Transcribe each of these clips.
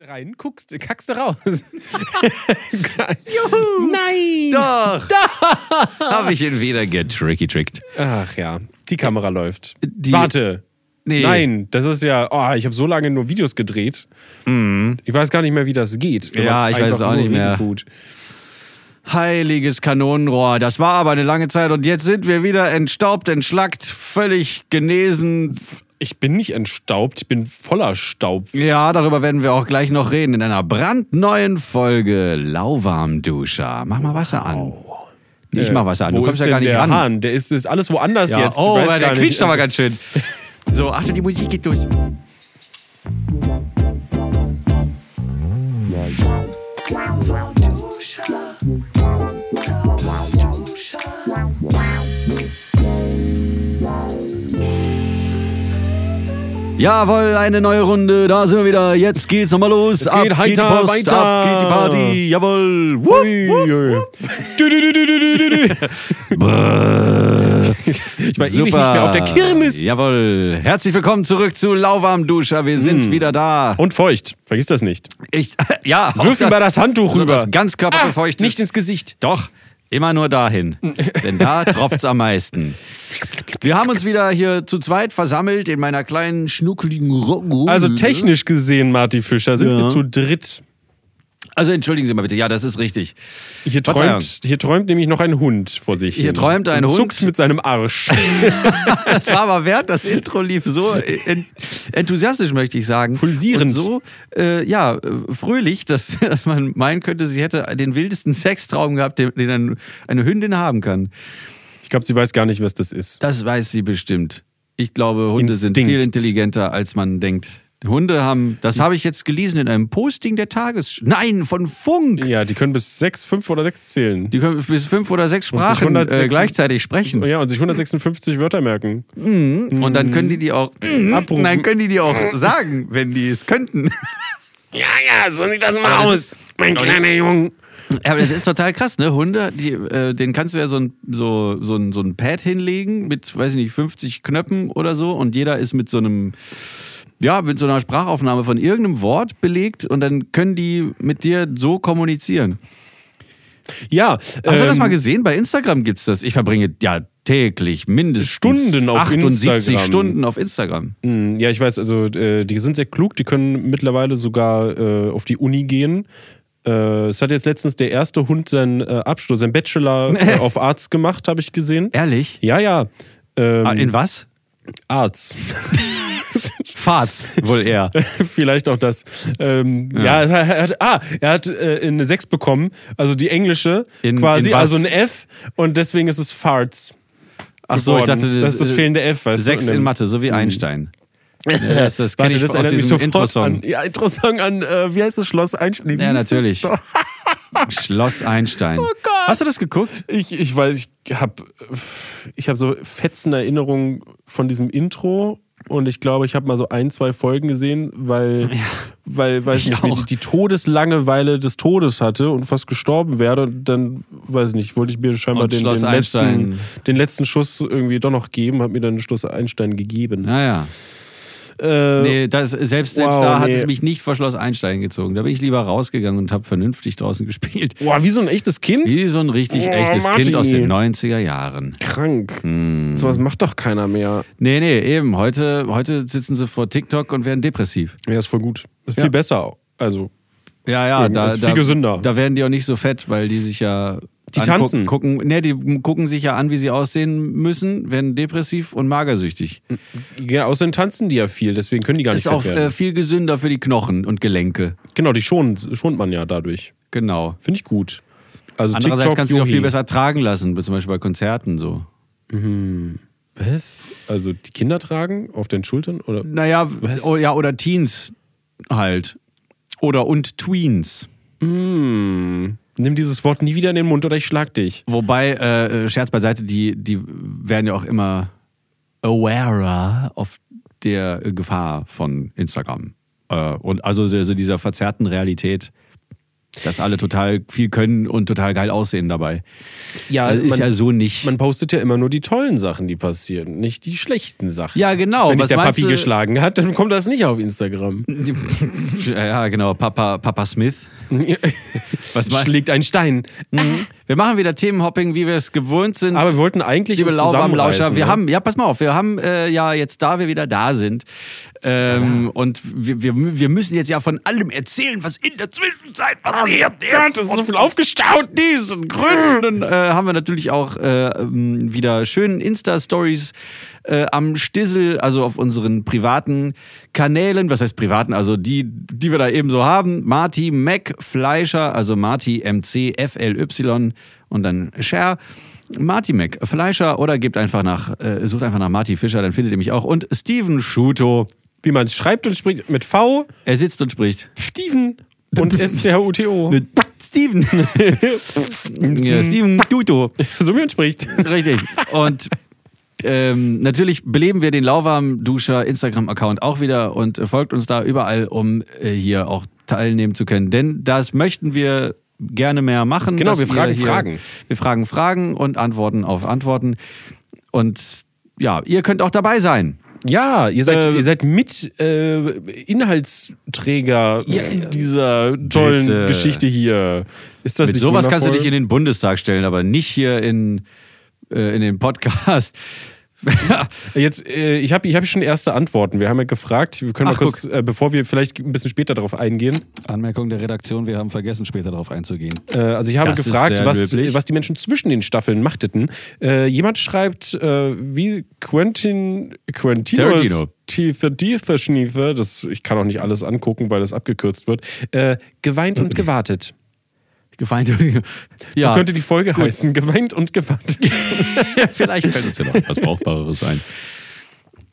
rein, guckst, kackst du raus. Juhu. Nein! Doch! Habe ich ihn wieder getricky-trickt. Ach ja, die Kamera läuft. Die- Warte. Nee. Nein, das ist ja, oh, ich habe so lange nur Videos gedreht. Ich weiß gar nicht mehr, wie das geht. Ja, ich weiß es auch nicht mehr. Tut. Heiliges Kanonenrohr. Das war aber eine lange Zeit und jetzt sind wir wieder entstaubt, entschlackt, völlig genesen. Ich bin nicht entstaubt, ich bin voller Staub. Ja, darüber werden wir auch gleich noch reden in einer brandneuen Folge Lauwarmduscher. Mach mal Wasser an. Nee, ich mach Wasser an. Wo Du kommst ist ja gar nicht der ran. Hahn? Der ist, ist alles woanders Ja, jetzt. Ich oh, weiß der gar nicht. quietscht aber ganz schön. So, Achtung, die Musik geht los. Jawohl, eine neue Runde, da sind wir wieder. Jetzt geht's nochmal los. Es ab geht geht die Post, weiter. ab geht die Party. Jawohl. Wupp, wupp. du. Ich war ewig nicht mehr auf der Kirmes. Jawohl. Herzlich willkommen zurück zu Lauwarmduscher. Wir sind Hm. wieder da. Und feucht. Vergiss das nicht. Ich, ja, Wirf mir mal das Handtuch rüber. Das ganz körperbefeuchtet. Ah, nicht ins Gesicht. Doch, immer nur dahin. Denn da tropft's am meisten. Wir haben uns wieder hier zu zweit versammelt in meiner kleinen, schnuckeligen Runde. Also technisch gesehen, Marty Fischer, sind Ja. wir zu dritt. Also entschuldigen Sie mal bitte, ja, das ist richtig. Hier träumt, hier träumt nämlich noch ein Hund vor sich. Hier hin. träumt ein und Hund. zuckt mit seinem Arsch. Das war aber während das Intro lief so en- enthusiastisch, möchte ich sagen. Pulsierend. Und so, äh, ja, fröhlich, dass, dass man meinen könnte, sie hätte den wildesten Sextraum gehabt, den, den ein- eine Hündin haben kann. Ich glaube, sie weiß gar nicht, was das ist. Das weiß sie bestimmt. Ich glaube, Hunde sind Instinkt. viel intelligenter, als man denkt. Hunde haben, das habe ich jetzt gelesen in einem Posting der Tages... Nein, von Funk! Ja, die können bis sechs, fünf oder sechs zählen. Die können bis fünf oder sechs Sprachen äh, 106 gleichzeitig sprechen. Ja, und sich 156 Wörter merken. Und dann können die die auch... Abrufen. Dann können die die auch sagen, wenn die es könnten. Ja, ja, so sieht das mal aus, ist- mein kleiner Junge. Ja, aber das ist total krass, ne? Hunde, die, äh, denen kannst du ja so ein, so, so, ein, so ein Pad hinlegen mit, weiß ich nicht, 50 Knöpfen oder so und jeder ist mit so einem, ja, mit so einer Sprachaufnahme von irgendeinem Wort belegt und dann können die mit dir so kommunizieren. Ja, Hast du das ähm, mal gesehen? Bei Instagram gibt's das. Ich verbringe ja täglich mindestens Stunden auf 78 Instagram. Stunden auf Instagram. mh, Ja, ich weiß, also äh, die sind sehr klug, die können mittlerweile sogar äh, auf die Uni gehen. Äh, es hat jetzt letztens der erste Hund seinen äh, Abschluss, seinen Bachelor äh, auf Arzt gemacht, habe ich gesehen. Ehrlich? Ja, ja. Ähm, Ah, In was? Arzt. Farts, wohl eher. Vielleicht auch das. Ähm, ja, er hat, er hat, ah, er hat äh, eine 6 bekommen, also die englische In- quasi, in also ein F und deswegen ist es Farts. Ach so, ich dachte, das ist das äh, fehlende F, weißt Sechs du? in Mathe, so wie Einstein. Ja, das das kenne ich das aus diesem Intro-Song. ja, Intro-Song an, äh, wie heißt das, Schloss Einstein? Ja, das natürlich. Schloss Einstein. Oh Gott. Hast du das geguckt? Ich, ich weiß, ich habe ich hab so fetzen Erinnerungen von diesem Intro und ich glaube, ich habe mal so ein, zwei Folgen gesehen, weil, weil weiß Ich nicht, auch. die, Todeslangeweile des Todes hatte und fast gestorben wäre. Und dann, weiß ich nicht, wollte ich mir scheinbar den, den, letzten, den letzten Schuss irgendwie doch noch geben, habe mir dann Schloss Einstein gegeben. Naja. Äh, Nee, das, selbst, selbst Wow, da hat nee. es mich nicht vor Schloss Einstein gezogen. Da bin ich lieber rausgegangen und habe vernünftig draußen gespielt. Boah, wie so ein echtes Kind? Wie so ein richtig Oh, echtes Martin. Kind aus den 90er Jahren. Krank. Hm. Sowas macht doch keiner mehr. Nee, nee, eben. Heute, heute sitzen sie vor TikTok und werden depressiv. Ja, ist voll gut. Ist Ja. viel besser. Also, Ja, ja, da, ist viel da, gesünder. Da werden die auch nicht so fett, weil die sich ja. Die tanzen. Gucken, nee, die gucken sich ja an, wie sie aussehen müssen, werden depressiv und magersüchtig. ja, außerdem tanzen die ja viel, deswegen können die gar nicht Ist auch äh, viel gesünder für die Knochen und Gelenke. Genau, die schont, schont man ja dadurch. Genau. Finde ich gut. Also Andererseits TikTok, kannst du dich auch viel besser tragen lassen, zum Beispiel bei Konzerten so. Was? Also die Kinder tragen auf den Schultern? Oder? Naja, Was? oh, ja, oder Teens halt. Oder und Tweens. Hm. Nimm dieses Wort nie wieder in den Mund oder ich schlag dich. Wobei, äh, Scherz beiseite, die, die werden ja auch immer awarer auf der Gefahr von Instagram. Äh, und also, also dieser verzerrten Realität. Dass alle total viel können und total geil aussehen dabei. Ja, das ist man- ja so nicht. Man postet ja immer nur die tollen Sachen, die passieren, nicht die schlechten Sachen. ja, genau. Wenn dich der Papi du? geschlagen hat, dann kommt das nicht auf Instagram. Ja, genau. Papa, Papa Smith. Was Schlägt ein Stein. Wir machen wieder Themenhopping, wie wir es gewohnt sind. Aber wir wollten eigentlich Liebe zusammenreißen, wir ne? haben, ja, pass mal auf, wir haben äh, ja jetzt, da wir wieder da sind, ähm, und wir, wir, wir müssen jetzt ja von allem erzählen, was in der Zwischenzeit passiert ist. Gott, das ist so viel aufgestaut. diesen Gründen äh, haben wir natürlich auch äh, wieder schön Insta-Stories äh, am Stissel, also auf unseren privaten Kanälen. Was heißt privaten? Also die, die wir da eben so haben. Marty Mac Fleischer, also Marty MC FLY und dann Share. Marty Mac Fleischer oder gebt einfach nach, äh, sucht einfach nach Marty Fischer, dann findet ihr mich auch. Und Steven Schuto. Wie man es schreibt und spricht mit V, Er sitzt und spricht. Steven und S-C-H-U-T-O. Steven. ja, Steven Schuto. So wie man spricht. Richtig. Und ähm, natürlich beleben wir den Lauwarm-Duscher Instagram-Account auch wieder und äh, folgt uns da überall, um äh, hier auch teilnehmen zu können. Denn das möchten wir gerne mehr machen. Genau, wir fragen ihr Fragen. Wir fragen Fragen und antworten auf Antworten. Und ja, ihr könnt auch dabei sein. Ja, ihr seid, Äh, ihr seid mit äh, Inhaltsträger dieser tollen Bitte. Geschichte hier. Ist das Mit nicht sowas kannst du wundervoll? dich in den Bundestag stellen, aber nicht hier in, äh, in den Podcast. Jetzt, äh, ich habe ich hab schon erste Antworten. Wir haben ja gefragt, wir können Ach, mal kurz, äh, bevor wir vielleicht ein bisschen später darauf eingehen. Anmerkung der Redaktion, wir haben vergessen, später darauf einzugehen. Äh, also ich habe Das gefragt, was, löblich. was die Menschen zwischen den Staffeln machteten. Äh, jemand schreibt, äh, wie Quentin Tarantino. Quentin das ich kann auch nicht alles angucken, weil das abgekürzt wird, äh, geweint und gewartet. Geweint. So könnte die Folge heißen, geweint und gewartet. Vielleicht fällt uns ja noch was Brauchbareres ein.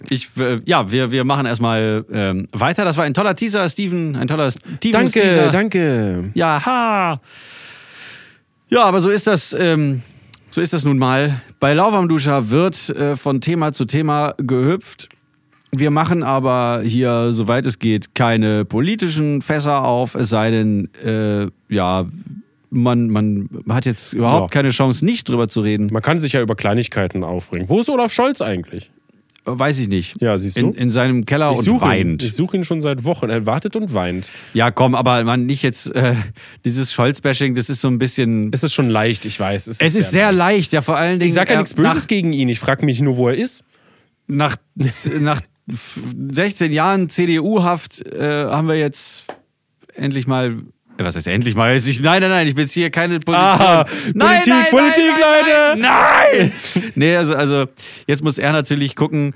Ich, äh, ja, wir, wir machen erstmal ähm, weiter. Das war ein toller Teaser, Steven. Ein toller Steven danke, Teaser. danke. Ja, ha. Ja, aber so ist das, ähm, so ist das nun mal. Bei Lauwarmduscher wird äh, von Thema zu Thema gehüpft. Wir machen aber hier, soweit es geht, keine politischen Fässer auf, es sei denn, äh, ja, man, man hat jetzt überhaupt Ja. keine Chance, nicht drüber zu reden. Man kann sich ja über Kleinigkeiten aufregen. Wo ist Olaf Scholz eigentlich? Weiß ich nicht. Ja, siehst du? In, in seinem Keller Ich und suche ihn. weint. Ich suche ihn schon seit Wochen. Er wartet und weint. Ja, komm, aber man nicht jetzt äh, dieses Scholz-Bashing, das ist so ein bisschen. Es ist schon leicht, ich weiß. Es, Es ist sehr leicht, ja, vor allen Dingen. Ich sage ja er- nichts Böses gegen ihn. Ich frage mich nur, wo er ist. Nach, nach, nach 16 Jahren CDU-Haft äh, haben wir jetzt endlich mal. Was heißt endlich mal? Ich, nein, nein, nein, ich bin jetzt hier keine Position. Ah, nein, Politik, nein, Politik, nein, Leute! Nein! nein. nee, also, also jetzt muss er natürlich gucken,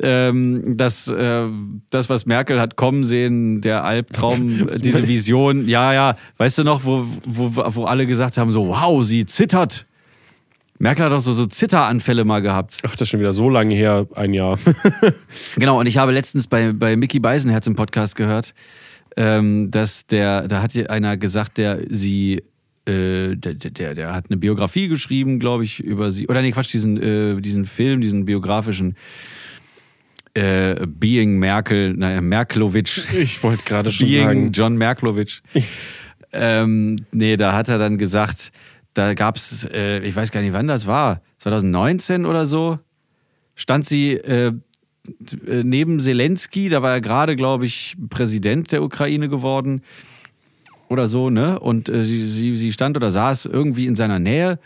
ähm, dass äh, das, was Merkel hat kommen sehen, der Albtraum, diese Vision, ja, ja, weißt du noch, wo, wo, wo alle gesagt haben, so, wow, sie zittert. Merkel hat auch so, so Zitteranfälle mal gehabt. Ach, das ist schon wieder so lange her, ein Jahr. Genau, und ich habe letztens bei, bei Mickey Beisenherz im Podcast gehört, ähm, dass der, da hat einer gesagt, der sie, äh, der, der, der hat eine Biografie geschrieben, glaube ich, über sie, oder nee, Quatsch, diesen, äh, diesen Film, diesen biografischen äh, Being Merkel, naja, Merkelowitsch. Ich wollte gerade schon Being sagen. John Merklowitsch. ähm, nee, da hat er dann gesagt, da gab es, äh, ich weiß gar nicht, wann das war, 2019 oder so, stand sie äh, neben Zelensky, da war er gerade, glaube ich, Präsident der Ukraine geworden oder so, ne? Und äh, sie, sie, sie stand oder saß irgendwie in seiner Nähe.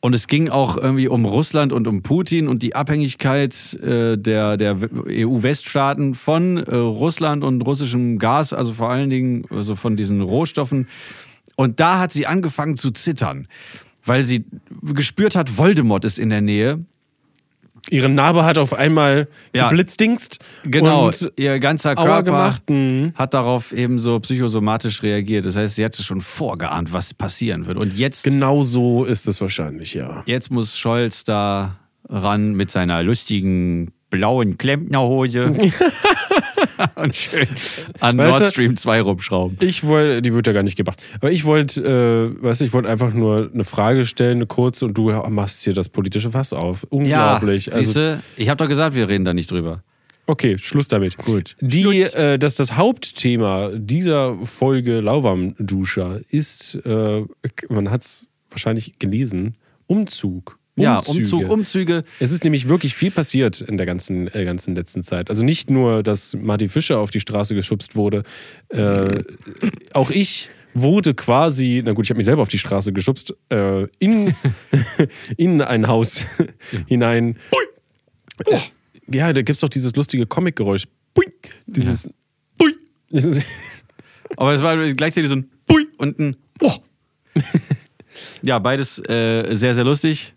Und es ging auch irgendwie um Russland und um Putin und die Abhängigkeit äh, der, der EU-Weststaaten von äh, Russland und russischem Gas, also vor allen Dingen also von diesen Rohstoffen. Und da hat sie angefangen zu zittern, weil sie gespürt hat, Voldemort ist in der Nähe. Ihre Narbe hat auf einmal Ja. geblitzdingst. Genau, Und ihr ganzer Körper gemacht. Mhm. hat darauf eben so psychosomatisch reagiert. Das heißt, sie hatte schon vorgeahnt, was passieren wird. Und jetzt, genau so ist es wahrscheinlich, ja. jetzt muss Scholz da ran mit seiner lustigen blauen Klempnerhose und schön an Weißt Nord Stream 2 rumschrauben. Ich wollte, die wird ja gar nicht gebracht. Aber ich wollte, äh, weißt du, ich wollte einfach nur eine Frage stellen, eine kurze, und du machst hier das politische Fass auf. Unglaublich. Ja, also, siehste, ich habe doch gesagt, wir reden da nicht drüber. Okay, Schluss damit. Gut. Die, äh, das, das Hauptthema dieser Folge Lauwarmduscher ist, äh, man hat es wahrscheinlich gelesen, Umzug. Ja, Umzüge. Umzug, Umzüge. Es ist nämlich wirklich viel passiert in der ganzen, äh, ganzen letzten Zeit. Also nicht nur, dass Martin Fischer auf die Straße geschubst wurde, äh, auch ich wurde quasi, na gut, ich habe mich selber auf die Straße geschubst, äh, in, in ein Haus hinein. Äh, ja, da gibt es doch dieses lustige Comic-Geräusch. Dieses. Pui. Dieses, Aber es war gleichzeitig so ein Pui und ein Oh. ja, beides äh, sehr, sehr lustig.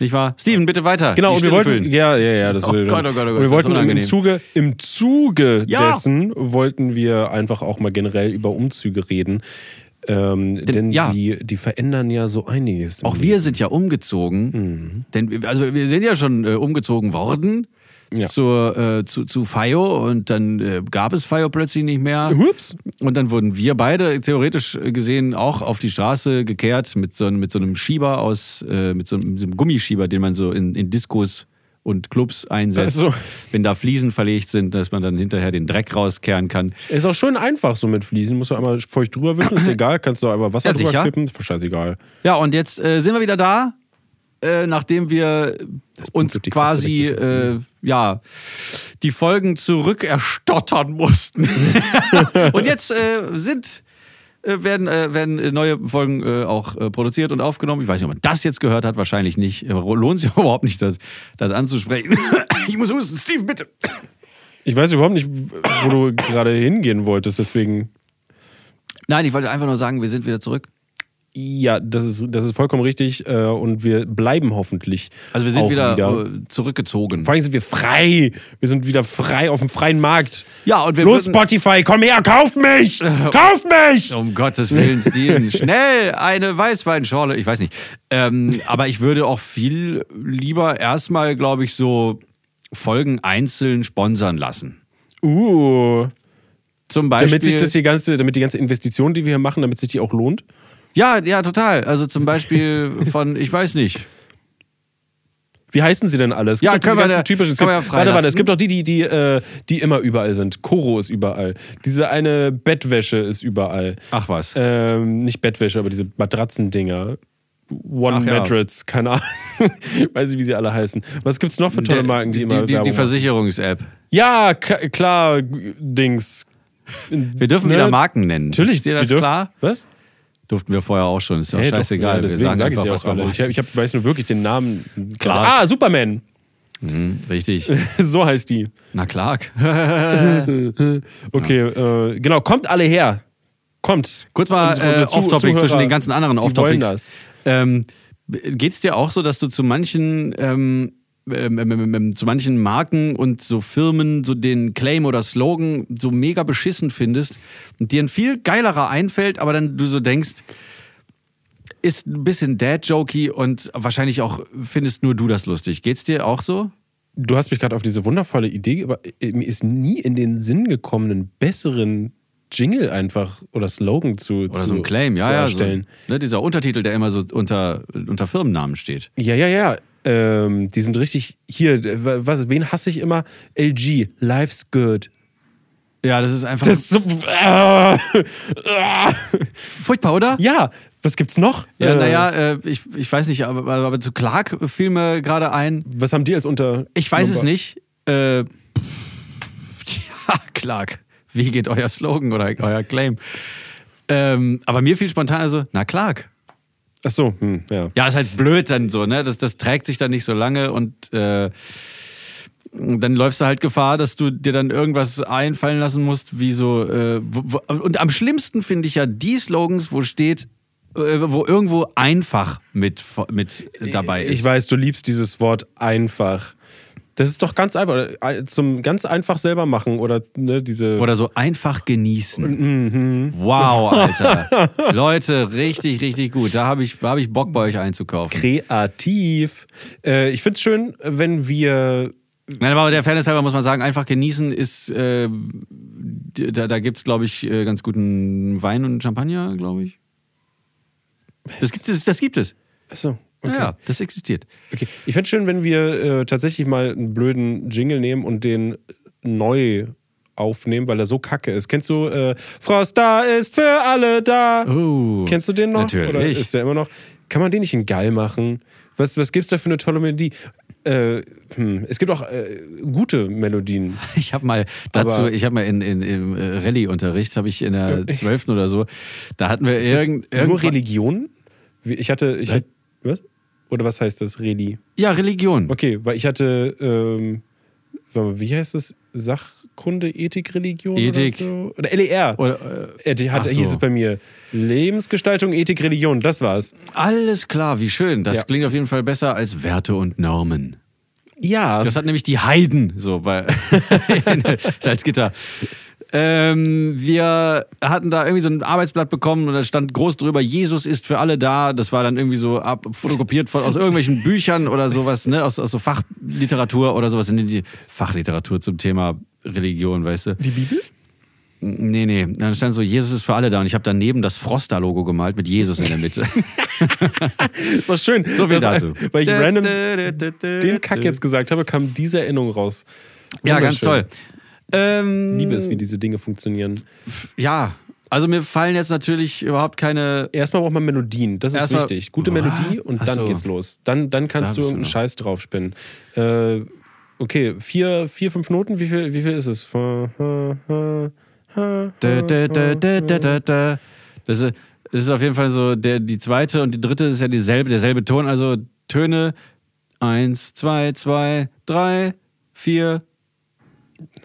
Nicht wahr? Steven, bitte weiter. Genau, Die und wir wollten, füllen. ja, ja, ja, das Oh will- Gott, oh Gott, oh Gott, und wir wollten im. Zuge, im Zuge Ja. dessen wollten wir einfach auch mal generell über Umzüge reden. Ähm, denn ja. die, die verändern ja so einiges. Auch wir sind ja umgezogen. Denn wir- also wir sind ja schon äh, umgezogen worden Ja. zur, äh, zu, zu FIO und dann äh, gab es FIO plötzlich nicht mehr. Hups. Und dann wurden wir beide theoretisch gesehen auch auf die Straße gekehrt mit so, einem- mit so einem Schieber aus, äh, mit so einem, mit so einem Gummischieber, den man so in, in Diskos und Clubs einsetzt. Ach so. Wenn da Fliesen verlegt sind, dass man dann hinterher den Dreck rauskehren kann. Ist auch schön einfach so mit Fliesen. Musst du einmal feucht drüber wischen, ist egal. Kannst du einfach Wasser Ja, drüber kippen, ist scheißegal. Ja, und jetzt äh, sind wir wieder da, äh, nachdem wir uns quasi äh, ja die Folgen zurückerstottern mussten. und jetzt äh, sind äh, werden, äh, werden neue Folgen auch produziert und aufgenommen. Ich weiß nicht, ob man das jetzt gehört hat, wahrscheinlich nicht. Lohnt sich überhaupt nicht, das, das anzusprechen. ich muss husten, Steve, bitte. Ich weiß überhaupt nicht, wo du gerade hingehen wolltest, deswegen. Nein, ich wollte einfach nur sagen, wir sind wieder zurück. Ja, das ist, das ist vollkommen richtig äh, und wir bleiben hoffentlich. Also wir sind auch wieder, Äh, zurückgezogen. Vor allem sind wir frei. Wir sind wieder frei auf dem freien Markt. Ja, und wir Los, Spotify, komm her, kauf mich! Kauf mich! Um Gottes Willen, Steven, schnell eine Weißweinschorle. Ich weiß nicht. Ähm, aber ich würde auch viel lieber erstmal, glaube ich, so Folgen einzeln sponsern lassen. Uh, Zum Beispiel. damit sich das die ganze, damit die ganze Investition, die wir hier machen, damit sich die auch lohnt. Ja, ja, total. Also zum Beispiel von, ich weiß nicht. Wie heißen sie denn alle? Es Ja, können wir da- typischen. Es gibt, ja warte, warte, es gibt doch die, die, die, äh, die immer überall sind. Koro ist überall. Diese eine Bettwäsche ist überall. Ach was. Ähm, nicht Bettwäsche, aber diese Matratzendinger. One Ach ja. Keine Ahnung. Weiß nicht, wie sie alle heißen. Was gibt's noch für tolle Marken, die, die, immer die, die, die? Versicherungs-App. Ja, klar, Dings. Wir dürfen Ne? wieder Marken nennen. Natürlich, Ist dir das dürfen- klar? Was? Durften wir vorher auch schon. Ist ja doch, scheißegal. ja, wir deswegen sage ich was auch wollen. Ich, hab, ich hab, weiß nur wirklich den Namen. Clark. Ah, Superman. Hm, richtig. so heißt die. Na Clark. Okay, äh, genau, kommt alle her. Kommt. Kurz mal äh, Off-Topic zwischen den ganzen anderen Off-Topics. Ähm, geht's dir auch so, dass du zu manchen ähm, ähm, ähm, ähm, ähm, zu manchen Marken und so Firmen so den Claim oder Slogan so mega beschissen findest und dir ein viel geilerer einfällt, aber dann du so denkst, ist ein bisschen dad-jokey und wahrscheinlich auch findest nur du das lustig. Geht's dir auch so? Du hast mich gerade auf diese wundervolle Idee, aber äh, mir ist nie in den Sinn gekommen, einen besseren Jingle einfach oder Slogan zu, Oder so ein Claim, ja, zu ja. So, erstellen. ne, dieser Untertitel, der immer so unter, unter Firmennamen steht. Ja, ja, ja. Ähm, die sind richtig. Hier, was, wen hasse ich immer? LG, Life's Good. Ja, das ist einfach Das ist so. Äh, äh. furchtbar, oder? Ja, was gibt's noch? Ja, Äh, naja, äh, ich, ich weiß nicht, aber, aber zu Clark fiel mir gerade ein. Was haben die als unter. Ich weiß es nicht. Äh, tja, Clark, wie geht euer Slogan oder euer Claim? Ähm, aber mir fiel spontan also, na Clark. Ach so, hm, ja. Ja, ist halt blöd dann so, ne? Das, das trägt sich dann nicht so lange und äh, dann läufst du halt Gefahr, dass du dir dann irgendwas einfallen lassen musst, wie so. Äh, wo, wo, und am schlimmsten finde ich ja die Slogans, wo steht, äh, wo irgendwo einfach mit, mit dabei ist. Ich weiß, du liebst dieses Wort einfach. Das ist doch ganz einfach. Äh, Zum ganz einfach selber machen oder ne, diese. Oder so einfach genießen. Wow, Alter. Leute, richtig, richtig gut. Da habe ich, hab ich Bock, bei euch einzukaufen. kreativ. Äh, ich finde es schön, wenn wir. Nein, aber der Fairness halber muss man sagen, einfach genießen ist, äh, da, da gibt es, glaube ich, äh, ganz guten Wein und Champagner, glaube ich. Das gibt es, das gibt es. Achso, okay. Ja, das existiert. okay. Ich fände es schön, wenn wir äh, tatsächlich mal einen blöden Jingle nehmen und den neu aufnehmen, weil er so kacke ist. Kennst du äh, Frost da ist für alle da? Oh, Kennst du den noch? natürlich. Oder ist der immer noch? Kann man den nicht in geil machen? Was, was gibt's da für eine tolle Melodie? Äh, hm, es gibt auch äh, gute Melodien. Ich habe mal dazu, ich habe mal in, in, im äh, Rallye-Unterricht, habe ich in der 12. oder so, da hatten wir das irgend, nur Religion? Ich hatte, ich hatte, was? Oder was heißt das, Reli? Ja, Religion. Okay, weil ich hatte, ähm, wie heißt das? Sachkunde, Ethik, Religion Ethik. oder so? Oder LER. Oder, äh, die hat, so. hieß es bei mir. Lebensgestaltung, Ethik, Religion, das war's. Alles klar, wie schön. Das Ja. klingt auf jeden Fall besser als Werte und Normen. Ja. Das hat nämlich die Heiden so bei Salzgitter. Ähm, wir hatten da irgendwie so ein Arbeitsblatt bekommen und da stand groß drüber, Jesus ist für alle da. Das war dann irgendwie so ab, fotokopiert von, aus irgendwelchen Büchern oder sowas, ne? aus, aus so Fachliteratur oder sowas. Die Fachliteratur zum Thema Religion, weißt du? die Bibel? Nee, nee. Dann stand so, Jesus ist für alle da. Und ich habe daneben das Froster-Logo gemalt mit Jesus in der Mitte. Das war schön. So viel das, dazu. Weil ich random den Kack jetzt gesagt habe, kam diese Erinnerung raus. Ja, ganz toll. Ähm, Liebe es, wie diese Dinge funktionieren. Ja, also mir fallen jetzt natürlich überhaupt keine. Erstmal braucht man Melodien, das ist wichtig. Gute What? Melodie und dann so. geht's los. Dann, dann kannst Da du irgendeinen. Scheiß draufspinnen. Äh, okay, vier, vier, fünf Noten, wie viel, wie viel ist es? Da, da, da, da, da, da, da. Das, ist, das ist auf jeden Fall so, der, die zweite und die dritte ist ja dieselbe, derselbe Ton. Also Töne eins, zwei, zwei, drei, vier,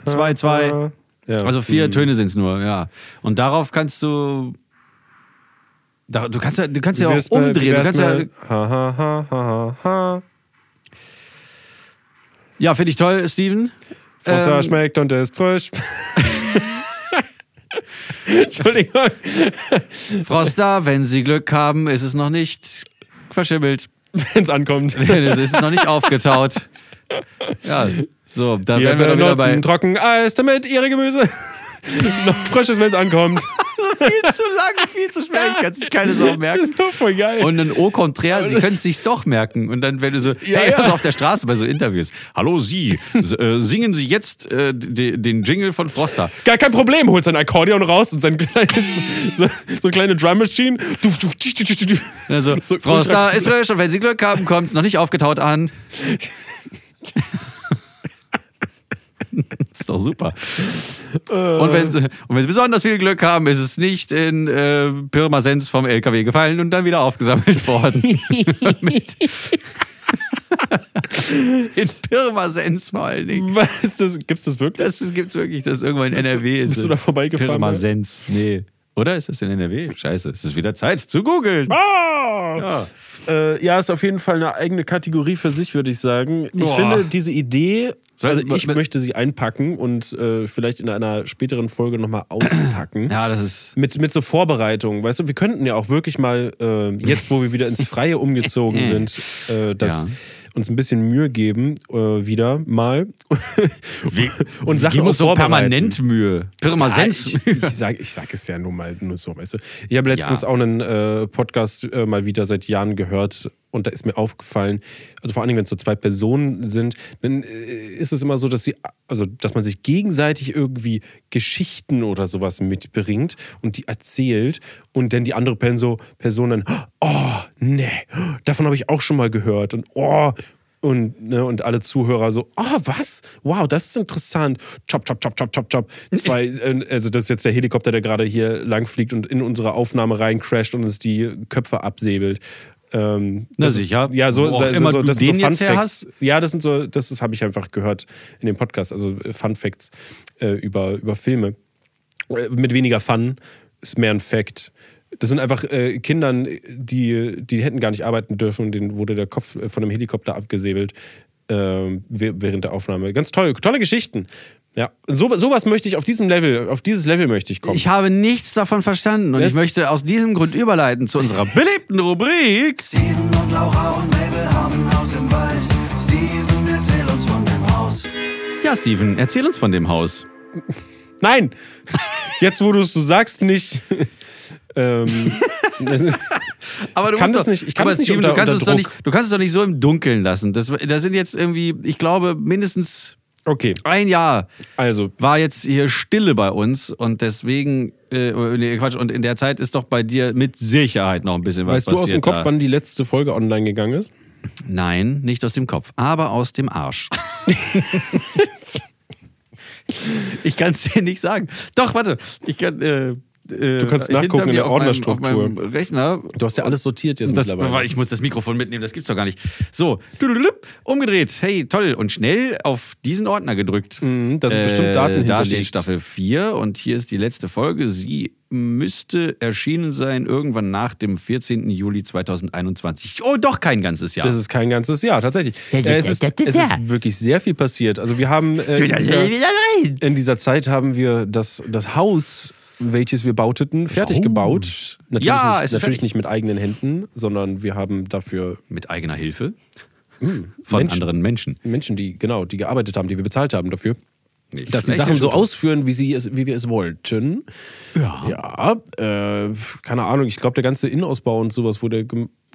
zwei, zwei. Ja. Also vier Hm. Töne sind es nur, ja. Und darauf kannst du. Da, du kannst ja, du kannst ja auch umdrehen. Du kannst ja, mal- ha, ha, ha, ha, ha. ja, finde ich toll, Steven. Froster Ähm, schmeckt und ist frisch. Entschuldigung. Froster, wenn Sie Glück haben, ist es noch nicht verschimmelt. Wenn es ankommt. es ist noch nicht aufgetaut. Ja, so, dann Wir wären wir doch wieder bei. benutzen Trockeneis, damit ihre Gemüse noch frisch ist, wenn es ankommt. viel zu lang, viel zu schwer. Ich kann sich keine Sau Das merken. ist doch voll geil. Und ein Au contraire, sie können es sich doch merken. Und dann, wenn du so, Ja, hey, ja. also auf der Straße bei so Interviews. Hallo Sie, äh, singen Sie jetzt äh, de- den Jingle von Froster. Gar kein Problem, holt sein Akkordeon raus und sein kleines, so, so eine kleine Drum Machine. Duf, duf, tsch, tsch, tsch. Also, So Froster ist frisch und wenn Sie Glück haben, kommt es noch nicht aufgetaut an. ist doch super. Und wenn, sie, und wenn Sie besonders viel Glück haben, ist es nicht in äh, Pirmasens vom LKW gefallen und dann wieder aufgesammelt worden. In Pirmasens vor allen Dingen. Was ist das? Gibt's das wirklich? Das gibt's wirklich, dass irgendwann in NRW ist. bist du da vorbeigefahren, Pirmasens. Nee. Oder ist das in NRW? Scheiße, es ist wieder Zeit zu googeln. Ah! Ja. Äh, ja, ist auf jeden Fall eine eigene Kategorie für sich, würde ich sagen. Ich Boah. finde diese Idee, Soll- also ich möchte sie einpacken und äh, vielleicht in einer späteren Folge nochmal auspacken. Ja, das ist. Mit, mit so Vorbereitungen, weißt du, wir könnten ja auch wirklich mal, äh, jetzt wo wir wieder ins Freie umgezogen sind, äh, das, Ja. uns ein bisschen Mühe geben, äh, wieder mal. und Sachen auch uns so permanent Mühe. Pirmasens. Ja, ich, ich sage ich sag es ja nur mal nur so, weißt du. Ich habe letztens Ja. auch einen äh, Podcast äh, mal wieder seit Jahren gehört und da ist mir aufgefallen, also vor allen Dingen, wenn es so zwei Personen sind, dann äh, ist es immer so, dass sie, also dass man sich gegenseitig irgendwie Geschichten oder sowas mitbringt und die erzählt und dann die andere Person so Person dann, oh, nee, davon habe ich auch schon mal gehört und oh, und, ne, und alle Zuhörer so, oh, was? Wow, das ist interessant. Chop, chop, chop, chop, chop, chop. Zwei, äh, also das ist jetzt der Helikopter, der gerade hier langfliegt und in unsere Aufnahme reincrasht und uns die Köpfe absäbelt. Ähm, Na das sicher. Ist, ja, so, so, immer so, das sind so Fun jetzt her Facts. Ja, das sind so, das ist- habe ich einfach gehört in dem Podcast, also äh, Fun Facts äh, über, über Filme. Äh, mit weniger Fun ist mehr ein Fact. Das sind einfach äh, Kindern, die, die hätten gar nicht arbeiten dürfen und denen wurde der Kopf äh, von einem Helikopter abgesäbelt wäh- während der Aufnahme. Ganz toll, tolle Geschichten. Ja, so, sowas möchte ich auf diesem Level, auf dieses Level möchte ich kommen. Ich habe nichts davon verstanden und Das- ich möchte aus diesem Grund überleiten zu unserer beliebten Rubrik. Steven und Laura und Mabel haben ein Haus im Wald. Steven, erzähl uns von dem Haus. Ja, Steven, erzähl uns von dem Haus. Nein! Jetzt, wo du es so sagst, nicht. ähm, Aber du kann musst das doch, nicht- ich kann aber das nicht Steven, unter- du kannst unter es doch nicht, du kannst es doch nicht so im Dunkeln lassen. Das, da sind jetzt irgendwie, ich glaube, mindestens Okay, Ein Jahr also war jetzt hier Stille bei uns und deswegen, äh, nee, Quatsch, und in der Zeit ist doch bei dir mit Sicherheit noch ein bisschen was weißt du passiert. aus dem Kopf, da. wann die letzte Folge online gegangen ist? Nein, nicht aus dem Kopf, aber aus dem Arsch. ich kann es dir nicht sagen. Doch, warte, ich kann. Äh, Du kannst nachgucken in der Ordnerstruktur. Meinem Rechner. Du hast ja alles sortiert jetzt Das, mittlerweile. ich muss das Mikrofon mitnehmen, das gibt's doch gar nicht. So, umgedreht. Hey, toll. Und schnell auf diesen Ordner gedrückt. Mhm, da sind bestimmt Daten Da steht Staffel 4 und hier ist die letzte Folge. Sie müsste erschienen sein irgendwann nach dem 14. Juli 2021. Oh, doch kein ganzes Jahr. Das ist kein ganzes Jahr, tatsächlich. Äh, es, ist, es ist wirklich sehr viel passiert. Also wir haben äh, in, dieser, in dieser Zeit haben wir das, das Haus, welches wir bauteten, fertig gebaut. Natürlich, Ja, nicht, natürlich fertig. nicht mit eigenen Händen, sondern wir haben dafür Mit eigener Hilfe von Hm, Menschen. anderen Menschen. Menschen, die genau, die gearbeitet haben, die wir bezahlt haben dafür. Nicht dass die schlecht, Sachen so ausführen, wie, sie es, wie wir es wollten. Ja. Ja, äh, keine Ahnung, ich glaube, der ganze Innenausbau und sowas wurde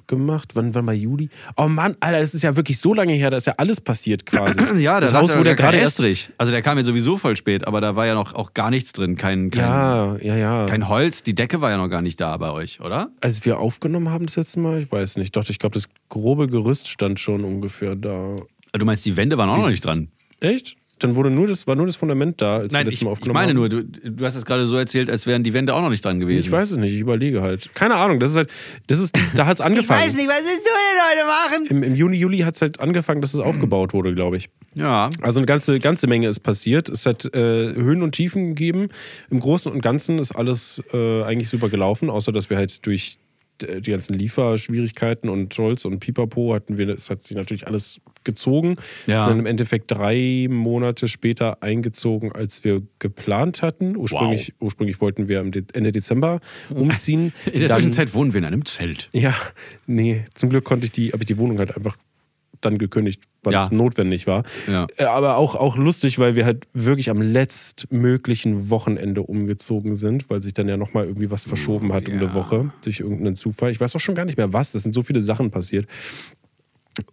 gemacht. Wann, wann mal Juli? Oh Mann, Alter, das ist ja wirklich so lange her, da ist ja alles passiert quasi. Ja, das da Haus wurde ja gerade erst. Estrich. Also der kam ja sowieso voll spät, aber da war ja noch auch gar nichts drin. Kein, kein, Ja, ja, ja. kein Holz, die Decke war ja noch gar nicht da bei euch, oder? Als wir aufgenommen haben das letzte Mal, ich weiß nicht. Doch, ich glaube, das grobe Gerüst stand schon ungefähr da. Du meinst, die Wände waren auch noch nicht dran? Echt? Dann wurde nur das, war nur das Fundament da, als Nein, wir ich, letztes Mal ich aufgenommen meine haben. nur, du, du hast das gerade so erzählt, als wären die Wände auch noch nicht dran gewesen. Ich weiß es nicht, ich überlege halt. Keine Ahnung, das ist halt, das ist, da hat es angefangen. was willst du denn heute machen? Im, Im Juni, Juli hat es halt angefangen, dass es aufgebaut wurde, glaube ich. Ja. Also eine ganze, ganze Menge ist passiert. Es hat äh, Höhen und Tiefen gegeben. Im Großen und Ganzen ist alles äh, eigentlich super gelaufen, außer dass wir halt durch die ganzen Lieferschwierigkeiten und Holz und Pipapo hatten wir, es hat sich natürlich alles gezogen. Ja. Sind im Endeffekt drei Monate später eingezogen, als wir geplant hatten. Ursprünglich, ursprünglich wollten wir Ende Dezember umziehen. In der Dann- Zwischenzeit wohnen wir in einem Zelt. ja, nee, zum Glück konnte ich die, habe ich die Wohnung halt einfach dann gekündigt, weil Ja. es notwendig war. Ja. Äh, Aber auch, auch lustig, weil wir halt wirklich am letztmöglichen Wochenende umgezogen sind, weil sich dann ja nochmal irgendwie was verschoben hat um ja. eine Woche durch irgendeinen Zufall. Ich weiß auch schon gar nicht mehr was, es sind so viele Sachen passiert.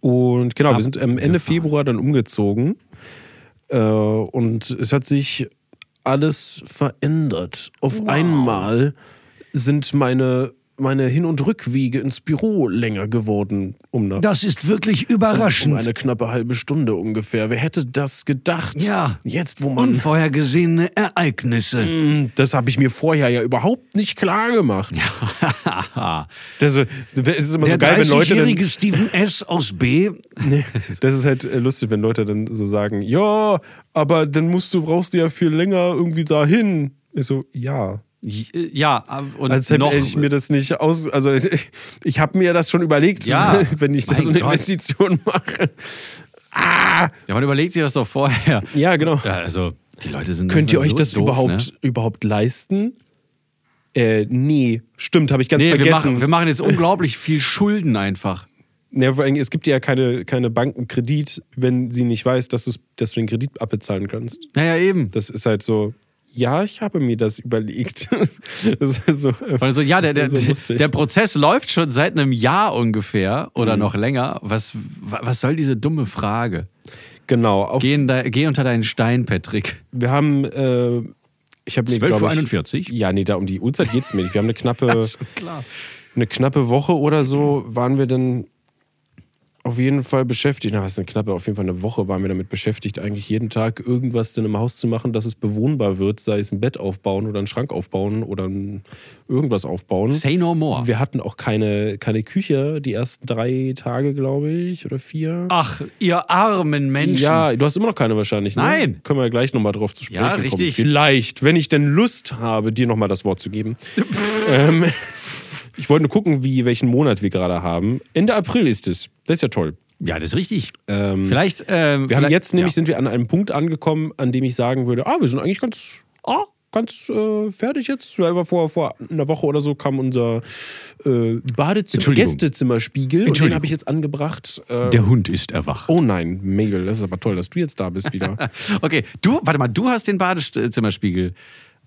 Und genau, wir sind am Ende Februar dann umgezogen äh, und es hat sich alles verändert. Auf einmal sind meine, meine Hin- und Rückwege ins Büro länger geworden. Um eine, Das ist wirklich um überraschend. eine knappe halbe Stunde ungefähr. Wer hätte das gedacht? Ja. Jetzt, wo man. Unvorhergesehene Ereignisse. Hm, Das habe ich mir vorher ja überhaupt nicht klar gemacht. Das, ist- ist immer Der so geil, wenn Leute dann, 30-jährige Stephen S. aus B. Nee, das ist halt äh, lustig, wenn Leute dann so sagen, ja, aber dann musst du, brauchst du ja viel länger irgendwie dahin. Ich so, ja. Ja, und Als hätte noch. ich mir das nicht aus. Also ich, ich habe mir das schon überlegt, Ja, wenn ich da so eine Gott. Investition mache. Ah! ja, man überlegt sich das doch vorher. Ja, genau. Also, die Leute sind. Könnt ihr euch das so doof, überhaupt, Ne? überhaupt leisten? Äh, nee, stimmt, habe ich ganz Nee, wir vergessen. machen, wir machen jetzt unglaublich viel Schulden einfach. Ja, vor allem, es gibt ja keine, keine Bankenkredit, wenn sie nicht weiß, dass, dass du den Kredit abbezahlen kannst. Naja, eben. Das ist halt so, ja, ich habe mir das überlegt. das ist so, Also ja, der, der, so der Prozess läuft schon seit einem Jahr ungefähr oder Mhm. noch länger. Was, wa- was soll diese dumme Frage? genau. Geh, de, geh unter deinen Stein, Patrick. wir haben, äh, ich habe mir, 12.41 glaube Uhr ich, 41? Ja, nee, da um die Uhrzeit geht's mir nicht. Wir haben eine knappe, eine knappe Woche oder so waren wir dann auf jeden Fall beschäftigt. Na, was ist eine knappe? Auf jeden Fall eine Woche waren wir damit beschäftigt, eigentlich jeden Tag irgendwas dann im Haus zu machen, dass es bewohnbar wird, sei es ein Bett aufbauen oder einen Schrank aufbauen oder irgendwas aufbauen. Say no more. Wir hatten auch keine, keine Küche die ersten drei Tage, glaube ich, oder vier. Ach, ihr armen Menschen. Ja, du hast immer noch keine wahrscheinlich, ne? Nein. Können wir ja gleich nochmal drauf zu sprechen Ja, kommen. richtig. Vielleicht, wenn ich denn Lust habe, dir nochmal das Wort zu geben. ähm, ich wollte nur gucken, wie, welchen Monat wir gerade haben. Ende April ist es. Das ist ja toll. Ja, das ist richtig. Ähm, vielleicht. Ähm, wir haben vielleicht- jetzt nämlich, ja. sind wir an einem Punkt angekommen, an dem ich sagen würde, ah, wir sind eigentlich ganz, ah, ganz äh, fertig jetzt. Weil vor, vor einer Woche oder so kam unser äh, Badezimmer. Gästezimmerspiegel und den habe ich jetzt angebracht. Äh, Der Hund ist erwacht. oh nein, Megel, das ist aber toll, dass du jetzt da bist wieder. Okay, du, warte mal, du hast den Badezimmerspiegel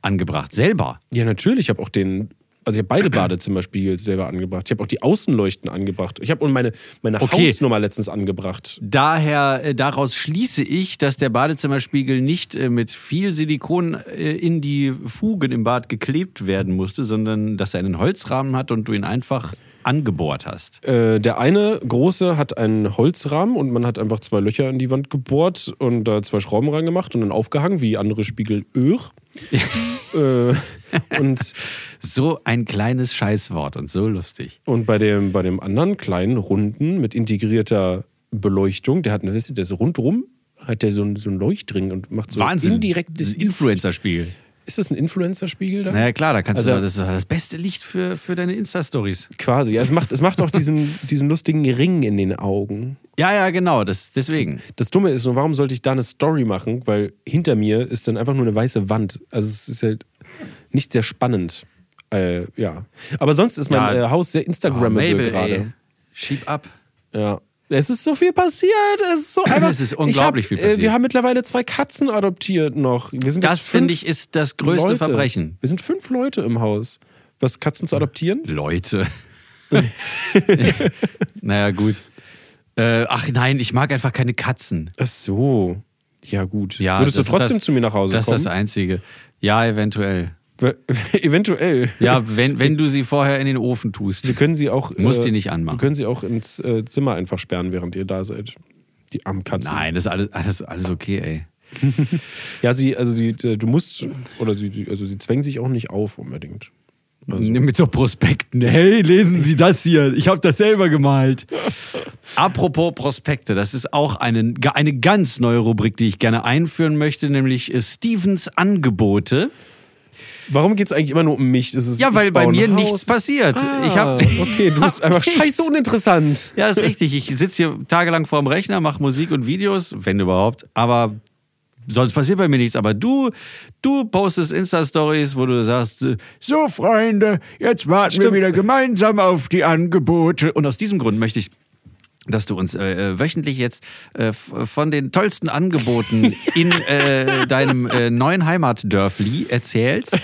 angebracht. Selber. Ja, natürlich. Ich habe auch den Also ich habe beide Badezimmerspiegel selber angebracht. Ich habe auch die Außenleuchten angebracht. Ich habe und meine, meine Okay. Hausnummer letztens angebracht. Daher, äh, daraus schließe ich, dass der Badezimmerspiegel nicht äh, mit viel Silikon äh, in die Fugen im Bad geklebt werden musste, sondern dass er einen Holzrahmen hat und du ihn einfach angebohrt hast. Äh, der eine große hat einen Holzrahmen und man hat einfach zwei Löcher in die Wand gebohrt und da zwei Schrauben reingemacht und dann aufgehangen, wie andere Spiegel Öch. äh, und, So ein kleines Scheißwort und so lustig. und bei dem, bei dem anderen kleinen runden mit integrierter Beleuchtung, der hat, der ist rundrum, hat der so einen, so Leuchtring und macht so Wahnsinn. indirektes Ein Influencer-Spiegel. Ist das ein Influencer-Spiegel da? Naja, klar, da kannst Also- du, das ist das beste Licht für, für deine Insta-Stories. Quasi. Ja, es macht, es macht auch diesen, diesen lustigen Ring in den Augen. Ja, ja, genau, das, deswegen. Das Dumme ist nur, warum sollte ich da eine Story machen? Weil hinter mir ist dann einfach nur eine weiße Wand. Also es ist halt nicht sehr spannend. Äh, ja. Aber sonst ist mein Ja. äh, Haus sehr Oh, Instagrammable ey. gerade. Schieb ab. Ja. Es ist so viel passiert. Es ist so einfach. Es ist unglaublich ich hab, viel passiert. Äh, wir haben mittlerweile zwei Katzen adoptiert noch. Wir sind Das finde ich ist das größte Leute. Verbrechen. Wir sind fünf Leute im Haus. Was Katzen zu adoptieren? Leute. naja, gut. Äh, ach nein, ich mag einfach keine Katzen. Ach so. Ja, gut. Ja, Würdest du das ist trotzdem das- zu mir nach Hause Das ist kommen? das Einzige. Ja, eventuell. Eventuell. Ja, wenn, wenn du sie vorher in den Ofen tust. Wir können sie auch. Musst die nicht anmachen. Wir können sie auch ins äh, Zimmer einfach sperren, während ihr da seid. Die armen Katzen. Nein, das ist alles, alles, alles okay, ey. Ja, sie, also sie, äh, du musst, oder sie, also sie zwängen sich auch nicht auf unbedingt. Also, Mit so Prospekten. Hey, lesen Sie das hier. Ich habe das selber gemalt. Apropos Prospekte, das ist auch eine, eine ganz neue Rubrik, die ich gerne einführen möchte, nämlich äh, Stevens Angebote. Warum geht es eigentlich immer nur um mich? Ja, weil bei mir nichts passiert. Ah, Ich hab- okay, du bist einfach scheiße uninteressant. Ja, ist richtig. Ich sitze hier tagelang vorm Rechner, mache Musik und Videos, wenn überhaupt. Aber sonst passiert bei mir nichts. Aber du, du postest Insta-Stories, wo du sagst, so Freunde, jetzt warten Stimmt. wir wieder gemeinsam auf die Angebote. Und aus diesem Grund möchte ich dass du uns äh, äh, wöchentlich jetzt äh, von den tollsten Angeboten in äh, deinem äh, neuen Heimatdörfli erzählst.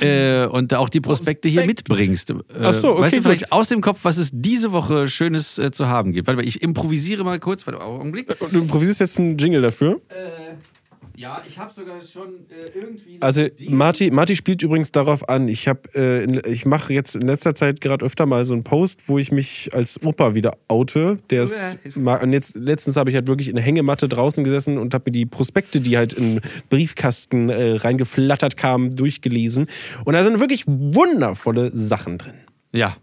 Äh, und auch die Prospekte hier mitbringst. Äh, Ach so, okay, weißt du vielleicht gut. aus dem Kopf, was es diese Woche Schönes äh, zu haben gibt? Warte mal, ich improvisiere mal kurz. Warte, Augenblick. Du improvisierst jetzt einen Jingle dafür. Ja, ich habe sogar schon äh, irgendwie. Also Marty, Marty spielt übrigens darauf an. Ich habe, äh, ich mache jetzt in letzter Zeit gerade öfter mal so einen Post, wo ich mich als Opa wieder oute. Der ist, ma- und jetzt letztens habe ich halt wirklich in der Hängematte draußen gesessen und habe mir die Prospekte, die halt in Briefkasten äh, reingeflattert kamen, durchgelesen. Und da sind wirklich wundervolle Sachen drin. Ja.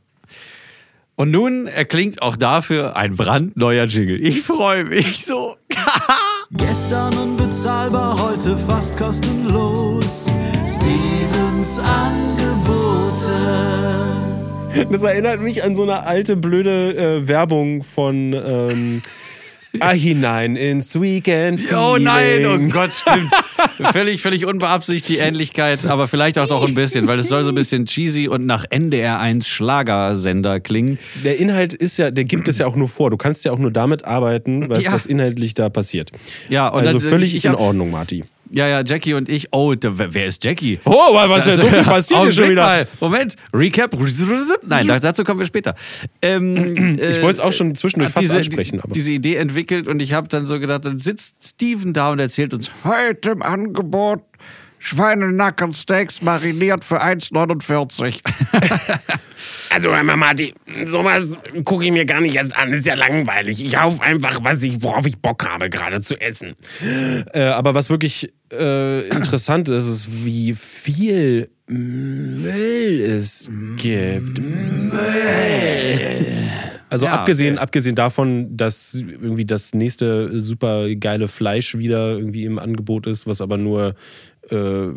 Und nun erklingt auch dafür ein brandneuer Jingle. Ich freue mich so. Gestern unbezahlbar, heute fast kostenlos. Stevens Angebote. Das erinnert mich an so eine alte, blöde äh, Werbung von ähm, Ah hinein ins Weekend. Oh nein, oh. Gott, stimmt. völlig, völlig unbeabsichtigt die Ähnlichkeit, aber vielleicht auch doch ein bisschen, weil es soll so ein bisschen cheesy und nach NDR1 Schlagersender klingen. Der Inhalt ist ja, der gibt es ja auch nur vor. Du kannst ja auch nur damit arbeiten, was, Ja. was inhaltlich da passiert. Ja, und also dann- völlig ich- ich in Ordnung, Marty. Ja, ja, Jackie und ich. Oh, da, wer ist Jackie? Oh, was ist denn so viel passiert hier schon wieder? Mal. Moment, Recap. Nein, da- dazu kommen wir später. Ähm, Ich wollte es auch schon zwischendurch hab fast diese, ansprechen, aber. diese Idee entwickelt und ich habe dann so gedacht, dann sitzt Steven da und erzählt uns heute im Angebot Schweinenackensteaks mariniert für 1,49. Also, mal, Marti, sowas gucke ich mir gar nicht erst an. Ist ja langweilig. Ich haufe einfach, was ich, worauf ich Bock habe, gerade zu essen. Äh, aber was wirklich äh, interessant ist, ist, wie viel Müll es gibt. Müll. Also Ja, abgesehen, okay. abgesehen davon, dass irgendwie das nächste super geile Fleisch wieder irgendwie im Angebot ist, was aber nur äh,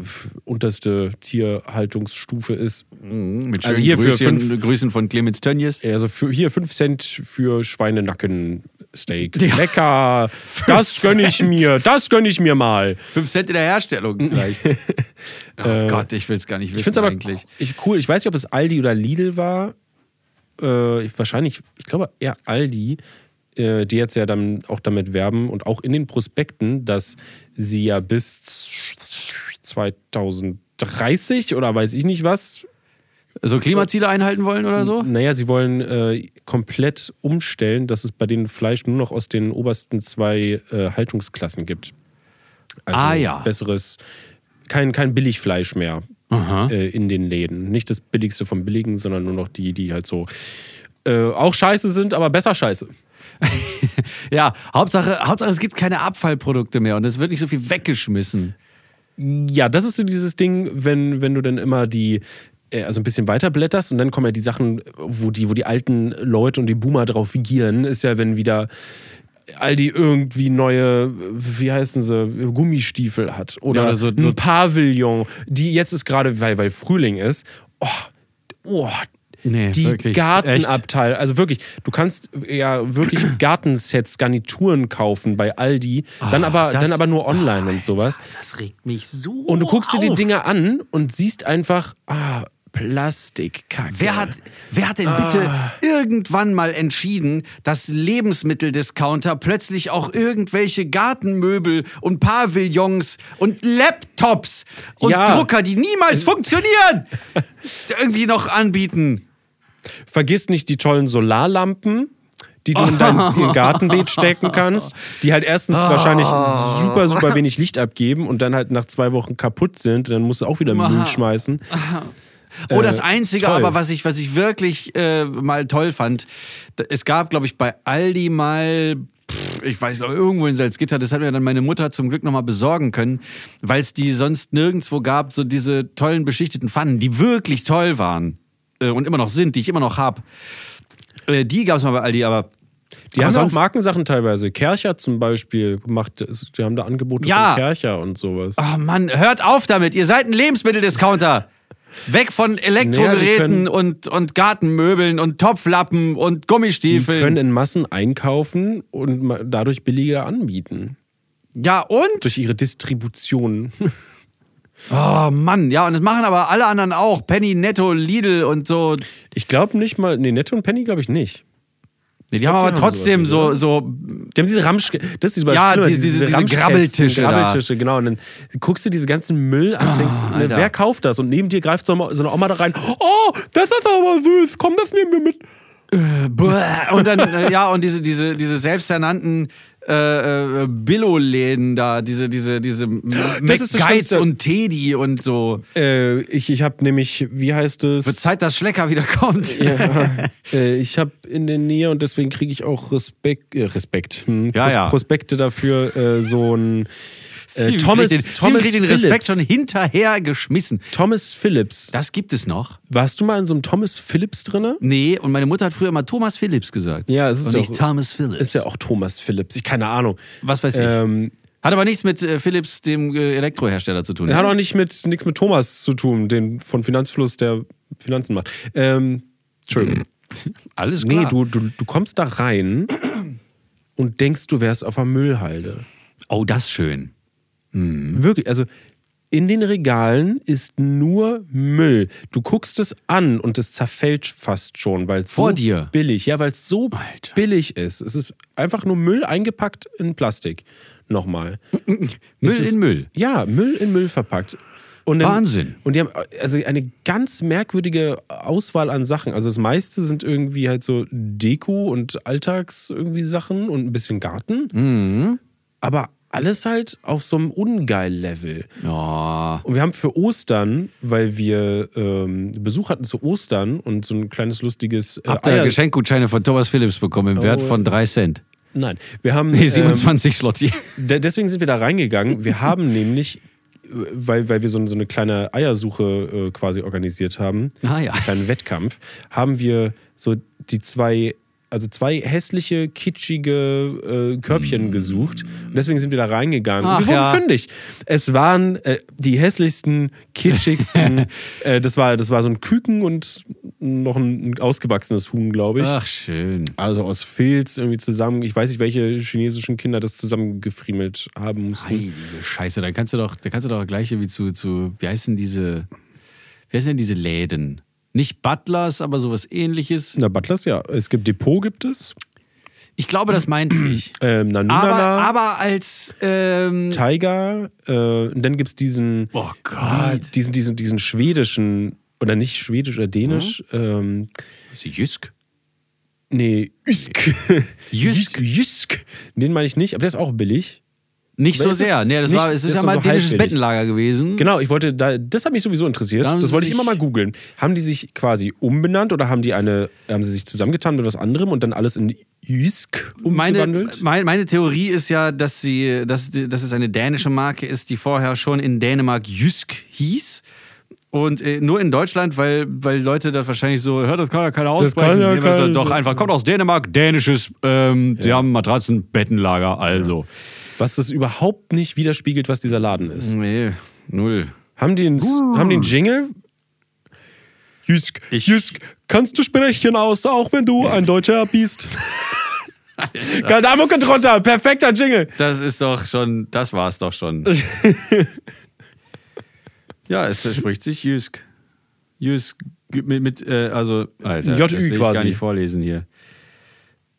unterste Tierhaltungsstufe ist. Mit Also hier für Grüßchen, fünf- Grüßen von Clemens Tönnies. Also für, hier 5 Cent für Schweinenackensteak. Lecker! Das gönne ich mir. Das gönne ich mir mal. 5 Cent in der Herstellung vielleicht. oh Gott, ich will es gar nicht wissen Ich finde es aber eigentlich. ich, cool. Ich weiß nicht, ob es Aldi oder Lidl war. Äh, ich, wahrscheinlich, ich glaube eher Aldi, äh, die jetzt ja dann auch damit werben und auch in den Prospekten, dass sie ja bis 2030 oder weiß ich nicht was So Klimaziele einhalten wollen oder so? Naja, sie wollen äh, komplett umstellen, dass es bei denen Fleisch nur noch aus den obersten zwei äh, Haltungsklassen gibt. Also Ah, ja. besseres, kein, kein Billigfleisch mehr äh, in den Läden. Nicht das billigste vom Billigen, sondern nur noch die, die halt so äh, auch scheiße sind, aber besser scheiße. Ja, Hauptsache, Hauptsache es gibt keine Abfallprodukte mehr und es wird nicht so viel weggeschmissen. Ja, das ist so dieses Ding, wenn, wenn du dann immer die, äh, also ein bisschen weiter blätterst und dann kommen ja die Sachen, wo die, wo die alten Leute und die Boomer drauf gieren, ist ja, wenn wieder Aldi irgendwie neue, wie heißen sie, Gummistiefel hat. Oder, Ja, so- so- ein Pavillon, die jetzt ist gerade, weil, weil Frühling ist, oh, oh, Nee, die wirklich, Gartenabteil, also wirklich, du kannst ja wirklich Gartensets, Garnituren kaufen bei Aldi, dann, aber, Ah, das- dann aber nur online und sowas. Das regt mich so Und du guckst dir die auf. Dinger an und siehst einfach, ah, Plastikkacke. Wer hat, wer hat denn bitte irgendwann mal entschieden, dass Lebensmitteldiscounter plötzlich auch irgendwelche Gartenmöbel und Pavillons und Laptops und Ja. Drucker, die niemals funktionieren, irgendwie noch anbieten? Vergiss nicht die tollen Solarlampen, die du in dein in Gartenbeet stecken kannst, die halt erstens wahrscheinlich super, super wenig Licht abgeben und dann halt nach zwei Wochen kaputt sind. Dann musst du auch wieder Müll schmeißen. Oh, das Äh, Einzige toll. aber, was ich, was ich wirklich äh, mal toll fand, es gab, glaube ich, bei Aldi mal, ich weiß nicht, irgendwo in Salzgitter, das hat mir dann meine Mutter zum Glück nochmal besorgen können, weil es die sonst nirgendwo gab, so diese tollen beschichteten Pfannen, die wirklich toll waren äh, und immer noch sind, die ich immer noch habe. Äh, die gab es mal bei Aldi, aber Die aber haben sonst- auch Markensachen teilweise. Kercher zum Beispiel macht, die haben da Angebote Ja. von Kercher und sowas. Oh Mann, hört auf damit. Ihr seid ein Lebensmitteldiscounter. Weg von Elektrogeräten können- und, und Gartenmöbeln und Topflappen und Die Gummistiefeln. können in Massen einkaufen und dadurch billiger anbieten. ja, und? Durch ihre Distribution. Oh Mann, ja, und das machen aber alle anderen auch. Penny, Netto, Lidl und so. Ich glaube nicht mal, nee, Netto und Penny glaube ich nicht. Nee, die haben aber haben trotzdem sowas so, so. Die haben diese Ramsch, das ist überall Ja, schlimmer, diese- diese- diese Grabbeltische. Grabbeltische, genau. Und dann guckst du diese ganzen Müll an und denkst, ne, Alter. wer kauft das? Und neben dir greift so eine Oma da rein. Oh, das ist aber süß. Komm, das nehmen wir mit. Bäh. Und dann, äh, ja, und diese, diese, diese selbsternannten äh, äh, Billo-Läden da, diese, diese, diese Schlimmste. und Teddy und so. Äh, ich ich habe nämlich, wie heißt es? Wird Zeit, dass Schlecker wieder kommt. Ja, äh, ich habe in der Nähe und deswegen kriege ich auch Respekt, äh, Respekt, hm, Ja, Pros- ja. Prospekte dafür, äh, so ein äh, Thomas, den, Thomas kriegt den Respekt schon hinterher geschmissen. Thomas Phillips. Das gibt es noch. Warst du mal in so einem Thomas Phillips drinne? Nee, und meine Mutter hat früher immer Thomas Phillips gesagt. Ja, es ist und ja nicht auch- Thomas Phillips. Ist ja auch Thomas Phillips. Ich keine Ahnung. Was weiß ich. Ähm, Hat aber nichts mit äh, Philips, dem äh, Elektrohersteller, zu tun. hat auch nicht mit nichts mit Thomas zu tun, den von Finanzfluss, der Finanzen macht. Ähm, Entschuldigung. Alles Nee, du, du, du kommst da rein und denkst, du wärst auf einer Müllhalde. Oh, das ist schön. Wirklich, also in den Regalen ist nur Müll. Du guckst es an und es zerfällt fast schon, weil es Vor so dir? billig, ja, weil es so Alter. billig ist. Es ist einfach nur Müll eingepackt in Plastik. Nochmal. Müll ist, in Müll. Ja, Müll in Müll verpackt. Und dann, Wahnsinn. Und die haben also eine ganz merkwürdige Auswahl an Sachen. Also das meiste sind irgendwie halt so Deko und Alltags irgendwie Sachen und ein bisschen Garten. Mhm. Aber alles halt auf so einem Ungeil-Level. Ja. Und wir haben für Ostern, weil wir ähm, Besuch hatten zu Ostern und so ein kleines lustiges äh, Habt ihr Eier- Geschenkgutscheine von Thomas Phillips bekommen im Wert Oh, von 3 Cent? Nein, wir haben Nee, ähm, 27 Slotti. De deswegen sind wir da reingegangen. Wir haben nämlich, äh, weil, weil wir so, so eine kleine Eiersuche äh, quasi organisiert haben, Ah, ja. einen kleinen Wettkampf, haben wir so die zwei, also zwei hässliche, kitschige äh, Körbchen gesucht. Und deswegen sind wir da reingegangen. Ach, wir wurden ja. fündig. Es waren äh, die hässlichsten, kitschigsten, äh, das, war, das war so ein Küken und noch ein, ausgewachsenes Huhn, glaube ich. Ach, schön. Also aus Filz irgendwie zusammen. Ich weiß nicht, welche chinesischen Kinder das zusammengefriemelt haben mussten. Heilige Scheiße, da kannst du doch, da kannst du doch gleich wie zu, zu, wie heißen diese, wie heißen denn diese Läden? Nicht Butlers, aber sowas ähnliches. Na, Butlers, ja. Es gibt Depot, gibt es. Ich glaube, das meinte ich. Ähm, Aber, Nanunana, aber als, ähm, Tiger. Äh, und dann gibt es diesen, oh Gott. diesen, diesen, diesen schwedischen oder nicht Schwedisch oder Dänisch. Ähm, Ist Jysk? nee, Jysk. Jysk. Jysk. Den meine ich nicht, aber der ist auch billig. Nicht so ist es sehr. Nee, das nicht- war, es ist ja mal so ein dänisches. Bettenlager gewesen. Genau, ich wollte da, das hat mich sowieso interessiert. Das wollte ich immer mal googeln. Haben die sich quasi umbenannt oder haben die eine, haben sie sich zusammengetan mit was anderem und dann alles in Jysk Meine, umgewandelt? mein, meine Theorie ist ja, dass, sie, dass, dass es eine dänische Marke ist, die vorher schon in Dänemark Jysk hieß. Und äh, nur in Deutschland, weil, weil Leute da wahrscheinlich so, hört, das kann ja keiner aussprechen. kann ja keiner- so, Doch einfach, kommt aus Dänemark, dänisches, ähm, sie haben Matratzen, Bettenlager, also. Was das überhaupt nicht widerspiegelt, was dieser Laden ist. Nee, null. Haben die einen, haben die einen Jingle? Jysk, Jysk, kannst du sprechen aus, auch wenn du ein Deutscher bist? Da Mucke drunter, perfekter Jingle. Das ist doch schon, das war's doch schon. ja, es spricht sich Jysk. Jysk mit, mit äh, also, Alter, JÜ das will ich quasi. gar nicht vorlesen hier.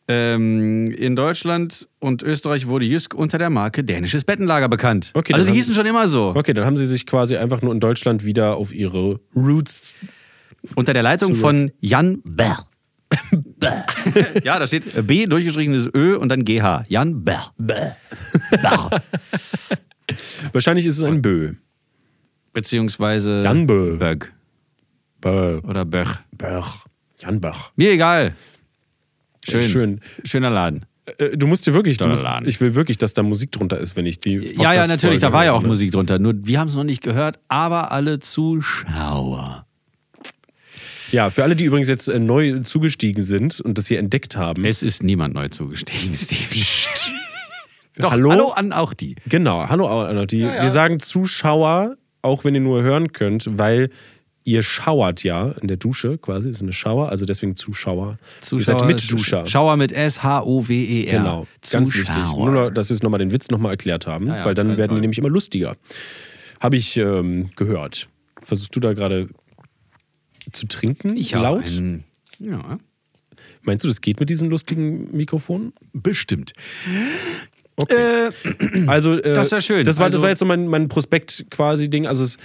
Ähm, in Deutschland und Österreich wurde Jysk unter der Marke Dänisches Bettenlager bekannt. Okay, also dann die haben- hießen schon immer so. Okay, dann haben sie sich quasi einfach nur in Deutschland wieder auf ihre Roots. Unter der Leitung von Jan Berr. ja, da steht B, durchgestrichenes Ö und dann GH. Jan Berr. Berr. Wahrscheinlich ist es ein Bö. Beziehungsweise Jan Bö. Böck Bö. oder Böch. Böch. Jan Böch. Mir egal. Schön. Schön. Schöner Laden. Äh, Du musst dir wirklich, musst, ich will wirklich, dass da Musik drunter ist, wenn ich die. Ja, ja, natürlich, da war ja auch Podcast-Folge Musik drunter. Nur wir haben es noch nicht gehört, aber alle Zuschauer. Ja, für alle, die übrigens jetzt äh, neu zugestiegen sind und das hier entdeckt haben. Es ist niemand neu zugestiegen, Steve. Doch, Hallo? hallo? an auch die. Genau, hallo Anna. Die, Wir sagen Zuschauer, auch wenn ihr nur hören könnt, weil ihr schauert ja in der Dusche quasi. Ist eine Schauer, also deswegen Zuschauer. ihr seid Mitduscher. Schauer mit S-H-O-W-E-R. Genau, ganz wichtig. Nur, dass wir es nochmal den Witz nochmal erklärt haben, ja, weil dann werden die nämlich immer lustiger. Habe ich ähm, gehört. Versuchst du da gerade zu trinken? Ich laut? einen, ja, Meinst du, das geht mit diesen lustigen Mikrofonen? bestimmt. Okay. also, äh, das ja schön. Das war, das Also- war jetzt so mein, mein Prospekt quasi Ding. Also es,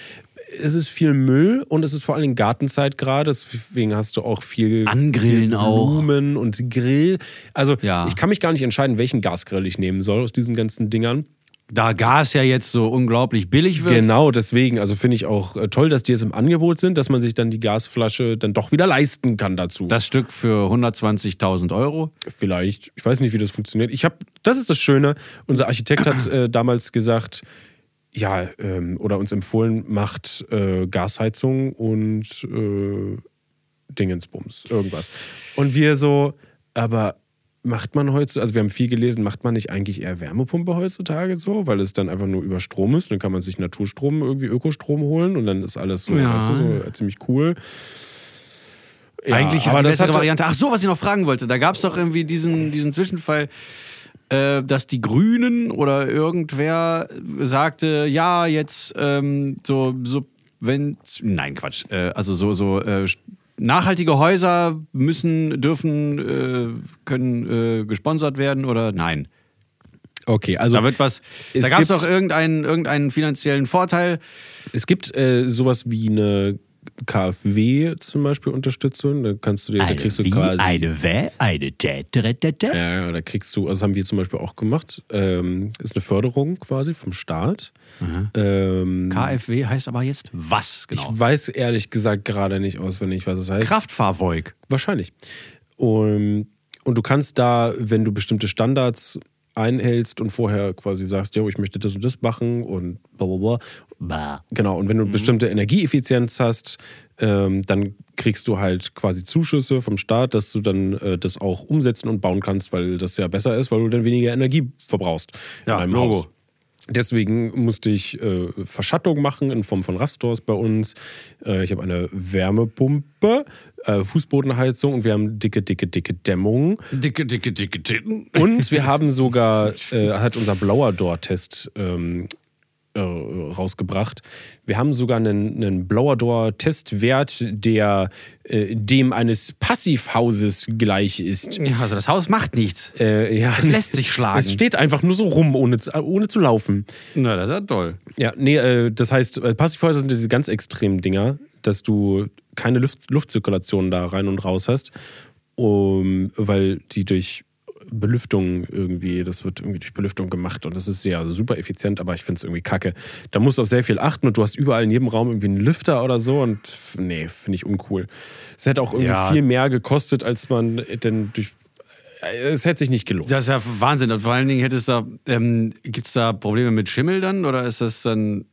es ist viel Müll und es ist vor allem Gartenzeit gerade. Deswegen hast du auch viel Angrillen auch. Blumen und Grill. Also Ja. ich kann mich gar nicht entscheiden, welchen Gasgrill ich nehmen soll aus diesen ganzen Dingern. Da Gas ja jetzt so unglaublich billig wird. Genau, deswegen. Also finde ich auch äh, toll, dass die jetzt im Angebot sind, dass man sich dann die Gasflasche dann doch wieder leisten kann dazu. Das Stück für 120.000 Euro. vielleicht, ich weiß nicht, wie das funktioniert. Ich habe, das ist das Schöne. Unser Architekt hat äh, damals gesagt, ja, ähm, oder uns empfohlen, macht äh, Gasheizung und äh, Dingensbums, irgendwas. Und wir so, aber macht man heutzutage, also wir haben viel gelesen, macht man nicht eigentlich eher Wärmepumpe heutzutage so, weil es dann einfach nur über Strom ist, dann kann man sich Naturstrom, irgendwie Ökostrom holen und dann ist alles so, Ja. weißt du, so äh, ziemlich cool. Ja, Eigentlich aber die das bessere Variante. Ach so, was ich noch fragen wollte. Da gab es doch irgendwie diesen, diesen Zwischenfall, äh, dass die Grünen oder irgendwer sagte, ja, jetzt ähm, so, so, wenn, nein, Quatsch, äh, also so, so, äh, nachhaltige Häuser müssen, dürfen, äh, können äh, gesponsert werden oder nein. Okay, also Da wird was, da gab es doch irgendeinen, irgendeinen finanziellen Vorteil. Es gibt sowas wie eine KfW zum Beispiel Unterstützung. Da kannst du dir, da kriegst du quasi. eine Wä, eine Täteretete. Ja, ja, da kriegst du, also das haben wir zum Beispiel auch gemacht. Ähm, ist eine Förderung quasi vom Staat. Ähm, KfW heißt aber jetzt was genau? Ich weiß ehrlich gesagt gerade nicht auswendig, was es heißt. Kraftfahrzeug. Wahrscheinlich. Und, und du kannst da, wenn du bestimmte Standards einhältst und vorher quasi sagst, jo, ich möchte das und das machen und bla bla bla. Bah. Genau, und wenn du Mhm. bestimmte Energieeffizienz hast, ähm, dann kriegst du halt quasi Zuschüsse vom Staat, dass du dann äh, das auch umsetzen und bauen kannst, weil das ja besser ist, weil du dann weniger Energie verbrauchst Ja, in einem Logo. Haus. Deswegen musste ich äh, Verschattung machen in Form von Rastors bei uns. Äh, ich habe eine Wärmepumpe, äh, Fußbodenheizung und wir haben dicke, dicke, dicke Dämmung. Dicke, dicke, dicke Titten. Und wir haben sogar, äh, hat unser blauer Door-Test ähm, äh, rausgebracht. Wir haben sogar einen, einen Blower Door Testwert, der äh, dem eines Passivhauses gleich ist. Ja, also das Haus macht nichts. Äh, ja, Es lässt sich schlagen. Es steht einfach nur so rum, ohne, zu- ohne zu laufen. Na, das ist ja toll. Ja, nee, äh, das heißt, äh, Passivhäuser sind diese ganz extremen Dinger. dass du keine Luft, Luftzirkulation da rein und raus hast, um, weil die durch Belüftung irgendwie, das wird irgendwie durch Belüftung gemacht und das ist ja super effizient, aber ich finde es irgendwie kacke. Da musst du auf sehr viel achten und du hast überall in jedem Raum irgendwie einen Lüfter oder so und nee, finde ich uncool. Es hätte auch irgendwie Ja. viel mehr gekostet, als man denn durch. Es hätte sich nicht gelohnt. Das ist ja Wahnsinn. Und vor allen Dingen hättest da, ähm, gibt es da Probleme mit Schimmel dann oder ist das dann.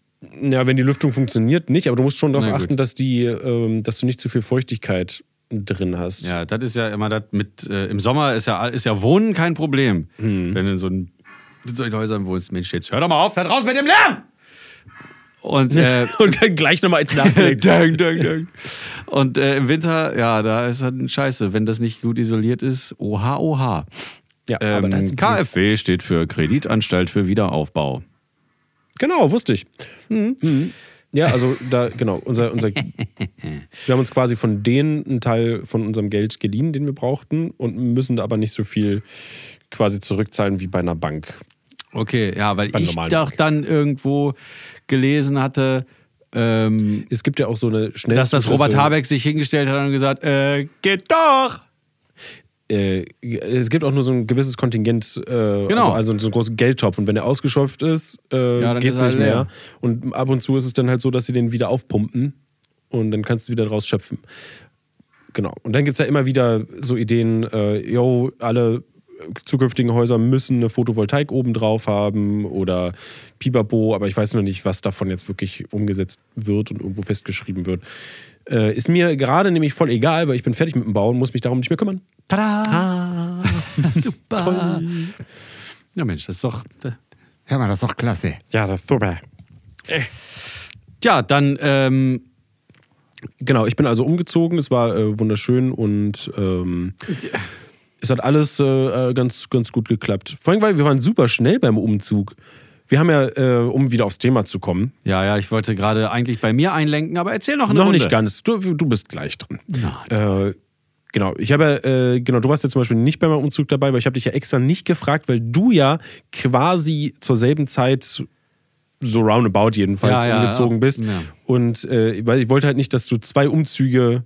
Ja, wenn die Lüftung funktioniert, nicht, aber du musst schon darauf achten, dass, die, ähm, dass du nicht zu viel Feuchtigkeit drin hast. Ja, das ist ja immer das mit. Äh, Im Sommer ist ja, ist ja Wohnen kein Problem. Hm. Wenn du in so, ein, in solchen Häusern wohnst, Mensch, jetzt hör doch mal auf, da raus mit dem Lärm! Und, äh, Und gleich nochmal dang, dang, dang. Und äh, im Winter, ja, da ist halt scheiße. Wenn das nicht gut isoliert ist, oha, oha. ja, aber Ähm, das ist KfW steht für Kreditanstalt für Wiederaufbau. Genau, wusste ich. Mhm. Ja, also da, genau, unser, unser, wir haben uns quasi von denen einen Teil von unserem Geld geliehen, den wir brauchten und müssen da aber nicht so viel quasi zurückzahlen wie bei einer Bank. Okay, ja, weil ich doch Bank. dann irgendwo gelesen hatte, ähm, Es gibt ja auch so eine schnelle dass das Robert Habeck sich hingestellt hat und gesagt, äh, geht doch! Äh, es gibt auch nur so ein gewisses Kontingent, äh, Genau. also, also so einen großen Geldtopf. Und wenn der ausgeschöpft ist, äh, Ja, geht es nicht leer. mehr. Und ab und zu ist es dann halt so, dass sie den wieder aufpumpen und dann kannst du wieder draus schöpfen. Genau. Und dann gibt es ja immer wieder so Ideen, äh, yo, alle zukünftigen Häuser müssen eine Photovoltaik oben drauf haben oder Pipapo, aber ich weiß noch nicht, was davon jetzt wirklich umgesetzt wird und irgendwo festgeschrieben wird. Äh, ist mir gerade nämlich voll egal, weil ich bin fertig mit dem Bauen, muss mich darum nicht mehr kümmern. Tada! Super! Ja, Mensch, das ist doch. Hör mal, das ist doch klasse. Ja, das ist super. Tja, dann, ähm, Genau, ich bin also umgezogen, es war äh, wunderschön und ähm, es hat alles äh, äh, ganz, ganz gut geklappt. Vor allem, weil wir waren super schnell beim Umzug. Wir haben ja, äh, um wieder aufs Thema zu kommen, ja, ja, ich wollte gerade eigentlich bei mir einlenken, aber erzähl noch eine noch Runde. nicht ganz, du, du bist gleich dran. Äh, genau, ich habe, ja, äh, genau, du warst ja zum Beispiel nicht bei meinem Umzug dabei, weil ich habe dich ja extra nicht gefragt, weil du ja quasi zur selben Zeit so roundabout jedenfalls Ja, ja, umgezogen ja. bist. Ja. Und äh, weil ich wollte halt nicht, dass du zwei Umzüge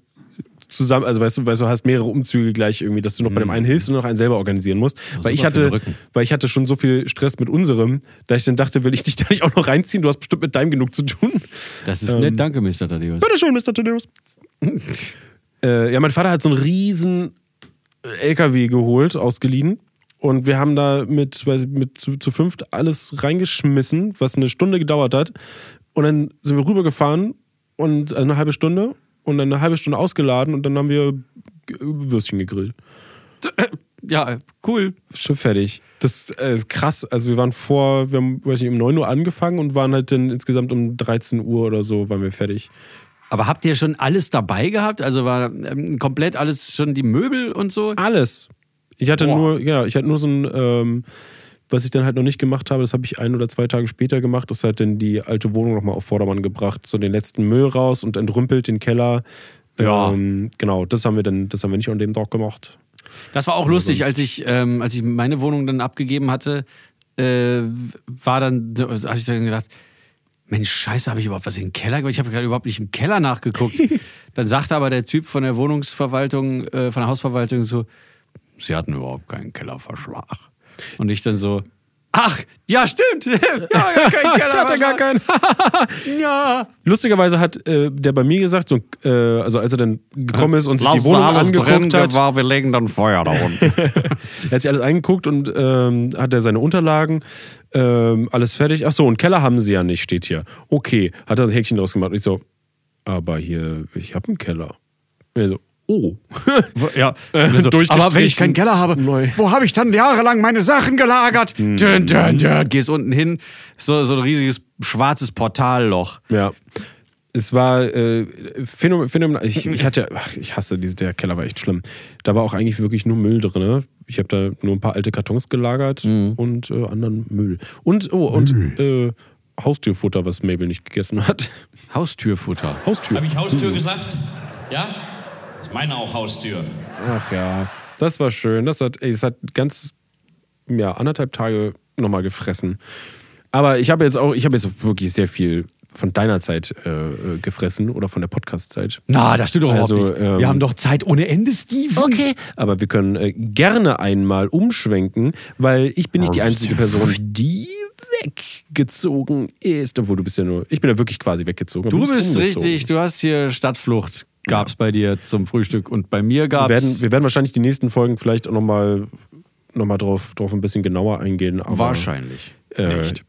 zusammen, also weißt du, weißt du, hast mehrere Umzüge gleich irgendwie, dass du noch bei dem einen hilfst und noch einen selber organisieren musst. weil ich Mhm. hatte, weil ich hatte schon so viel Stress mit unserem, da ich dann dachte, will ich dich da nicht auch noch reinziehen? Du hast bestimmt mit deinem genug zu tun. Das ist nett, danke, Mr. Thaddeus. Bitteschön, Mr. Tadeus. äh, ja, mein Vater hat so einen riesen LKW geholt, ausgeliehen. Und wir haben da mit, weiß ich, mit zu, zu fünft alles reingeschmissen, was eine Stunde gedauert hat. Und dann sind wir rübergefahren und also eine halbe Stunde und dann eine halbe Stunde ausgeladen und dann haben wir Würstchen gegrillt. Ja, cool. Schon fertig. Das äh, ist krass. Also wir waren vor, wir haben, weiß nicht, um 9 Uhr angefangen und waren halt dann insgesamt um 13 Uhr oder so waren wir fertig. Aber habt ihr schon alles dabei gehabt? Also war ähm, komplett alles schon die Möbel und so? Alles. Ich hatte Boah. nur, ja, ich hatte nur so ein, ähm, was ich dann halt noch nicht gemacht habe, das habe ich ein oder zwei Tage später gemacht. Das hat dann die alte Wohnung nochmal auf Vordermann gebracht. So den letzten Müll raus und entrümpelt den Keller. Ja. Ähm, genau, das haben wir dann, das haben wir nicht an dem Tag gemacht. Das war auch lustig, als ich, ähm, als ich meine Wohnung dann abgegeben hatte, äh, war dann, so- habe ich dann gedacht, Mensch, scheiße, habe ich überhaupt was in den Keller? Ich habe gerade überhaupt nicht im Keller nachgeguckt. dann sagte aber der Typ von der Wohnungsverwaltung, äh, von der Hausverwaltung so, sie hatten überhaupt keinen Kellerverschlag. Und ich dann so, ach, ja, stimmt. ja, ja, kein ich hatte gar keinen. ja. Lustigerweise hat äh, der bei mir gesagt, so, äh, also als er dann gekommen ist und sich die Wohnung angeguckt hat, war, wir legen dann Feuer da unten. er hat sich alles angeguckt und ähm, hat er seine Unterlagen, ähm, alles fertig. Ach so, und Keller haben sie ja nicht, steht hier. Okay, hat er das Häkchen draus gemacht. Und ich so, aber hier, ich habe einen Keller. Er so, oh. Ja, Äh, aber wenn ich keinen Keller habe, Neu. wo habe ich dann jahrelang meine Sachen gelagert? Dün, dün, dün. Gehst unten hin, so, so ein riesiges schwarzes Portalloch. Ja. Es war äh, phänomenal. phänomenal. Ich, ich hatte, ach, ich hasse diese, der Keller war echt schlimm. Da war auch eigentlich wirklich nur Müll drin. Ne? Ich habe da nur ein paar alte Kartons gelagert und äh, anderen Müll. Und, oh, und äh, Haustürfutter, was Mabel nicht gegessen hat. Haustürfutter. Haustür. Habe ich Haustür gesagt? Ja? Ich meine auch Haustür. Ach ja, das war schön. Das hat, es hat ganz, ja, anderthalb Tage nochmal gefressen. Aber ich habe jetzt auch, ich habe jetzt wirklich sehr viel von deiner Zeit äh, äh, gefressen oder von der Podcast-Zeit. Na, das stimmt doch Also, überhaupt nicht. ähm, Wir haben doch Zeit ohne Ende, Steve. Okay. Aber wir können äh, gerne einmal umschwenken, weil ich bin nicht die einzige Person, die weggezogen ist. Obwohl du bist ja nur, ich bin ja wirklich quasi weggezogen. Du bist bist umgezogen. richtig, du hast hier Stadtflucht, gab's bei dir zum Frühstück und bei mir Wir gab's. werden, wir werden wahrscheinlich die nächsten Folgen vielleicht auch nochmal noch mal drauf, drauf ein bisschen genauer eingehen. Aber, Wahrscheinlich Äh, nicht.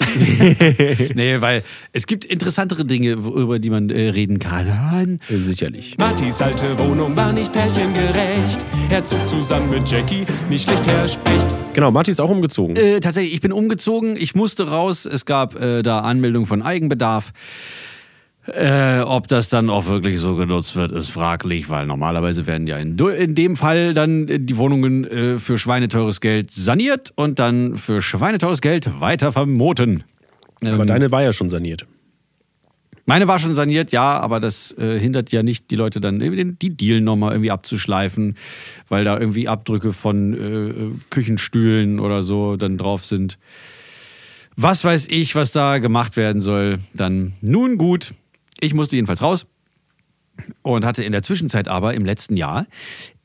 nee, weil es gibt interessantere Dinge, über die man äh, reden kann. Äh, sicherlich. Martis alte Wohnung war nicht pärchengerecht. Er zog zusammen mit Jackie, nicht schlecht her spricht. Genau, Marty ist auch umgezogen. Äh, tatsächlich, ich bin umgezogen, ich musste raus. Es gab äh, da Anmeldung von Eigenbedarf. Äh, ob das dann auch wirklich so genutzt wird, ist fraglich, weil normalerweise werden ja in, in dem Fall dann äh, die Wohnungen äh, für schweineteures Geld saniert und dann für schweineteures Geld weiter vermoten. aber Ähm, deine war ja schon saniert. Meine war schon saniert, ja, aber das äh, hindert ja nicht die Leute dann, die Dielen nochmal irgendwie abzuschleifen, weil da irgendwie Abdrücke von äh, Küchenstühlen oder so dann drauf sind. Was weiß ich, was da gemacht werden soll. Dann nun gut. Ich musste jedenfalls raus und hatte in der Zwischenzeit aber im letzten Jahr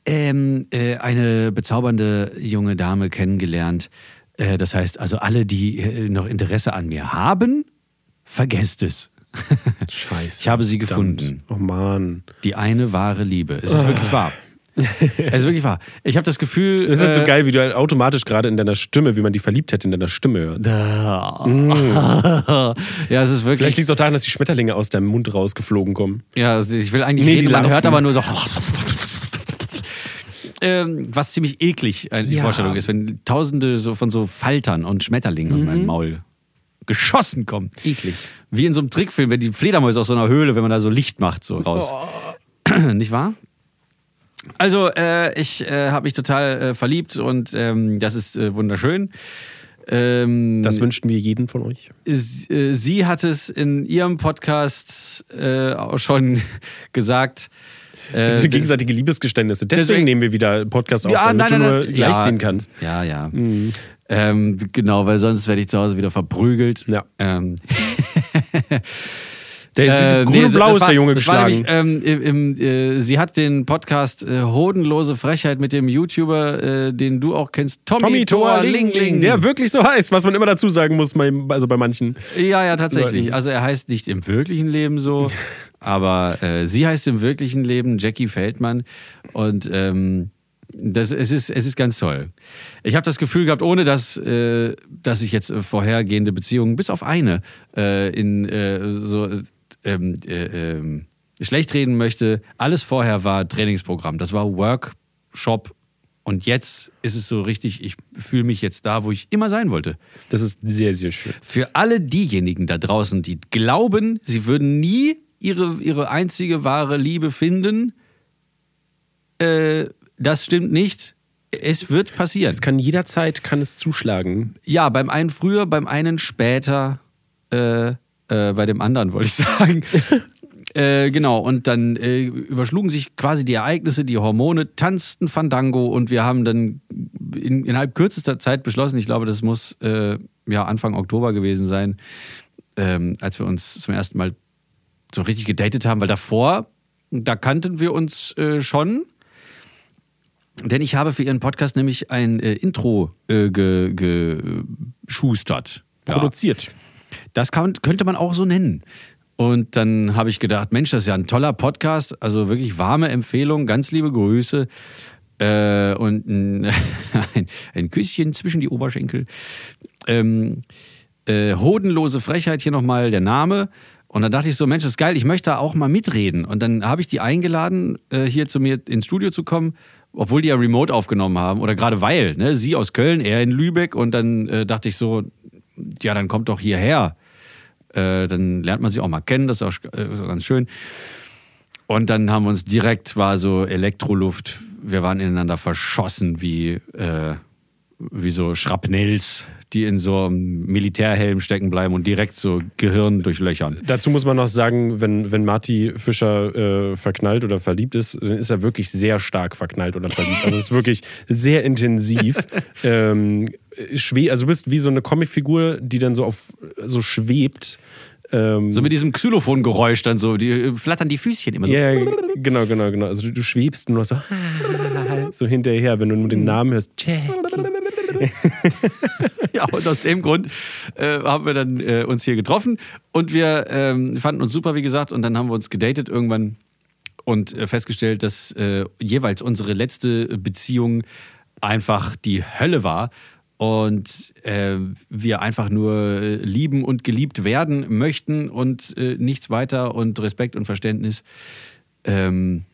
ähm, äh, eine bezaubernde junge Dame kennengelernt. Äh, das heißt, also alle, die äh, noch Interesse an mir haben, vergesst es. Scheiße. Ich habe sie gefunden. Oh Mann. Die eine wahre Liebe. Es ist wirklich wahr. Es ist wirklich wahr. Ich habe das Gefühl. Es ist halt so äh, geil, wie du halt automatisch gerade in deiner Stimme, wie man die Verliebtheit in deiner Stimme hört. ja, es ist wirklich. Vielleicht liegt es auch daran, dass die Schmetterlinge aus deinem Mund rausgeflogen kommen. Ja, also ich will eigentlich Nee, reden, man hört aber nur so. Ähm, was ziemlich eklig äh, die Ja. Vorstellung ist, wenn tausende so von so Faltern und Schmetterlingen aus meinem Maul geschossen kommen. Eklig. Wie in so einem Trickfilm, wenn die Fledermäuse aus so einer Höhle, wenn man da so Licht macht, so raus. Nicht wahr? Also, äh, ich äh, habe mich total äh, verliebt und ähm, das ist äh, wunderschön. Ähm, Das wünschen wir jeden von euch. S- äh, Sie hat es in ihrem Podcast äh, auch schon gesagt. Das sind gegenseitige Liebesgeständnisse. Deswegen, deswegen- nehmen wir wieder Podcast auf, ja, damit nein, du nein, nur nein. gleich ja, kannst. Ja, ja. Ähm, genau, weil sonst werde ich zu Hause wieder verprügelt. Ja. Ähm, Der ist äh, grün und so- blau ist war- der Junge geschlagen. nämlich, ähm, im, im, äh, sie hat den Podcast äh, Hodenlose Frechheit mit dem YouTuber, äh, den du auch kennst, Tommy, Tommy Thor Lingling, der wirklich so heißt, was man immer dazu sagen muss, bei- also bei manchen. Ja, ja, tatsächlich. Leuten. Also er heißt nicht im wirklichen Leben so, aber äh, sie heißt im wirklichen Leben Jackie Feldmann. Und ähm, das, es, ist, es ist ganz toll. Ich habe das Gefühl gehabt, ohne dass, äh, dass ich jetzt äh, vorhergehende Beziehungen, bis auf eine, äh, in äh, so ähm, äh, ähm, schlecht reden möchte, alles vorher war Trainingsprogramm. Das war Workshop. Und jetzt ist es so richtig, ich fühle mich jetzt da, wo ich immer sein wollte. Das ist sehr, sehr schön. Für alle diejenigen da draußen, die glauben, sie würden nie ihre, ihre einzige wahre Liebe finden, äh, das stimmt nicht. Es wird passieren. Es kann jederzeit kann es zuschlagen. Ja, beim einen früher, beim einen später, äh, äh, bei dem anderen wollte ich sagen. äh, genau, und dann äh, überschlugen sich quasi die Ereignisse, die Hormone, tanzten Fandango und wir haben dann in, innerhalb kürzester Zeit beschlossen, ich glaube, das muss äh, ja, Anfang Oktober gewesen sein, ähm, als wir uns zum ersten Mal so richtig gedatet haben, weil davor, da kannten wir uns äh, schon. Denn ich habe für Ihren Podcast nämlich ein äh, Intro äh, ge- geschustert. Ja. Produziert. Das kann, könnte man auch so nennen. Und dann habe ich gedacht, Mensch, das ist ja ein toller Podcast. Also wirklich warme Empfehlung, ganz liebe Grüße. Äh, und ein, ein, Küsschen zwischen die Oberschenkel. Ähm, äh, hodenlose Frechheit, hier nochmal der Name. Und dann dachte ich so, Mensch, das ist geil, ich möchte da auch mal mitreden. Und dann habe ich die eingeladen, äh, hier zu mir ins Studio zu kommen, obwohl die ja remote aufgenommen haben. Oder gerade weil, ne? Sie aus Köln, er in Lübeck. Und dann äh, dachte ich so, ja, dann kommt doch hierher. Äh, dann lernt man sich auch mal kennen, das ist auch äh, ist auch ganz schön. Und dann haben wir uns direkt, war so Elektroluft, wir waren ineinander verschossen wie, äh, wie so Schrapnells, die in so einem Militärhelm stecken bleiben und direkt so Gehirn durchlöchern. Dazu muss man noch sagen, wenn, wenn Marty Fischer äh, verknallt oder verliebt ist, dann ist er wirklich sehr stark verknallt oder verliebt. Also es ist wirklich sehr intensiv. ähm, schwe also du bist wie so eine Comicfigur, die dann so auf so schwebt. Ähm, So mit diesem Xylophongeräusch dann so, die äh, flattern die Füßchen immer so. ja, ja, genau, genau, genau. Also du, du schwebst nur so, so hinterher, wenn du nur den Namen hörst. Jackie. Ja, und aus dem Grund äh, haben wir dann äh, uns hier getroffen und wir ähm, fanden uns super, wie gesagt, und dann haben wir uns gedatet irgendwann und äh, festgestellt, dass äh, jeweils unsere letzte Beziehung einfach die Hölle war und äh, wir einfach nur äh, lieben und geliebt werden möchten und äh, nichts weiter und Respekt und Verständnis ähm,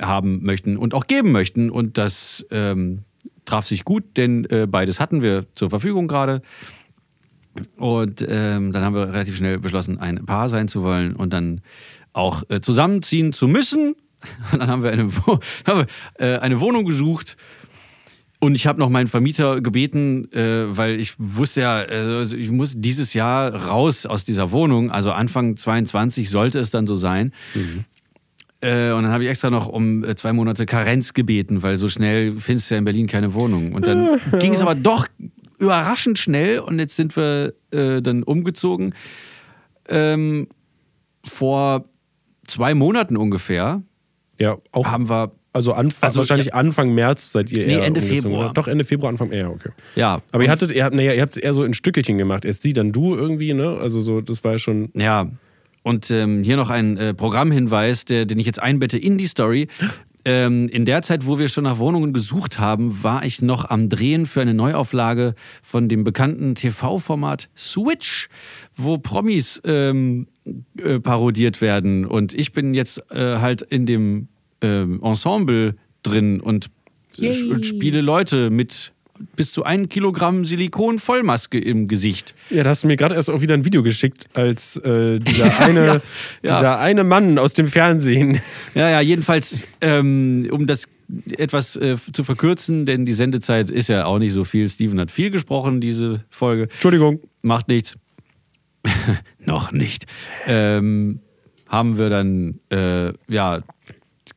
haben möchten und auch geben möchten. Und das ähm, traf sich gut, denn äh, beides hatten wir zur Verfügung gerade. Und ähm, dann haben wir relativ schnell beschlossen, ein Paar sein zu wollen und dann auch äh, zusammenziehen zu müssen. Und dann haben wir eine, äh, eine Wohnung gesucht. Und ich habe noch meinen Vermieter gebeten, äh, weil ich wusste ja, äh, also ich muss dieses Jahr raus aus dieser Wohnung. Also Anfang 22 sollte es dann so sein. Äh, und dann habe ich extra noch um äh, zwei Monate Karenz gebeten, weil so schnell findest du ja in Berlin keine Wohnung. Und dann ging es aber doch überraschend schnell und jetzt sind wir äh, dann umgezogen. Ähm, vor zwei Monaten ungefähr Ja, auch. haben wir, also, Anfang, Also, wahrscheinlich Anfang März seid ihr Nee, eher Ende umgezogen, Februar. oder? Doch, Ende Februar, Anfang ja, okay. ja. Aber ihr hattet, ihr habt, naja, ihr habt es eher so in Stückelchen gemacht. Erst sie, dann du irgendwie, ne? Also so, das war ja schon. Ja, und ähm, hier noch ein äh, Programmhinweis, der, den ich jetzt einbette in die Story. Ähm, in der Zeit, wo wir schon nach Wohnungen gesucht haben, war ich noch am Drehen für eine Neuauflage von dem bekannten TV-Format Switch, wo Promis ähm, äh, parodiert werden. Und ich bin jetzt äh, halt in dem ähm, Ensemble drin und sp- spiele Leute mit bis zu ein Kilogramm Silikon-Vollmaske im Gesicht. Ja, da hast du mir gerade erst auch wieder ein Video geschickt, als äh, dieser, eine, ja, ja. dieser eine Mann aus dem Fernsehen. Ja, ja, jedenfalls, ähm, um das etwas äh, zu verkürzen, denn die Sendezeit ist ja auch nicht so viel. Steven hat viel gesprochen, diese Folge. Entschuldigung. Macht nichts. Noch nicht. Ähm, haben wir dann, äh, ja,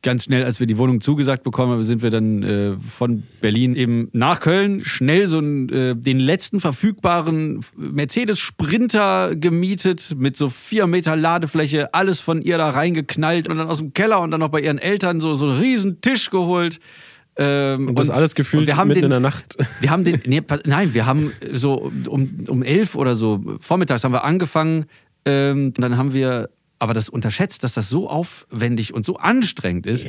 ganz schnell, als wir die Wohnung zugesagt bekommen haben, sind wir dann äh, von Berlin eben nach Köln schnell so einen, äh, den letzten verfügbaren Mercedes Sprinter gemietet mit so vier Meter Ladefläche, alles von ihr da reingeknallt und dann aus dem Keller und dann noch bei ihren Eltern so, so einen riesen Tisch geholt. Ähm, Und das alles gefühlt und wir haben mitten den, in der Nacht. wir haben den, nee, nein, wir haben so um, um elf oder so, vormittags haben wir angefangen ähm, und dann haben wir aber das unterschätzt, dass das so aufwendig und so anstrengend ist.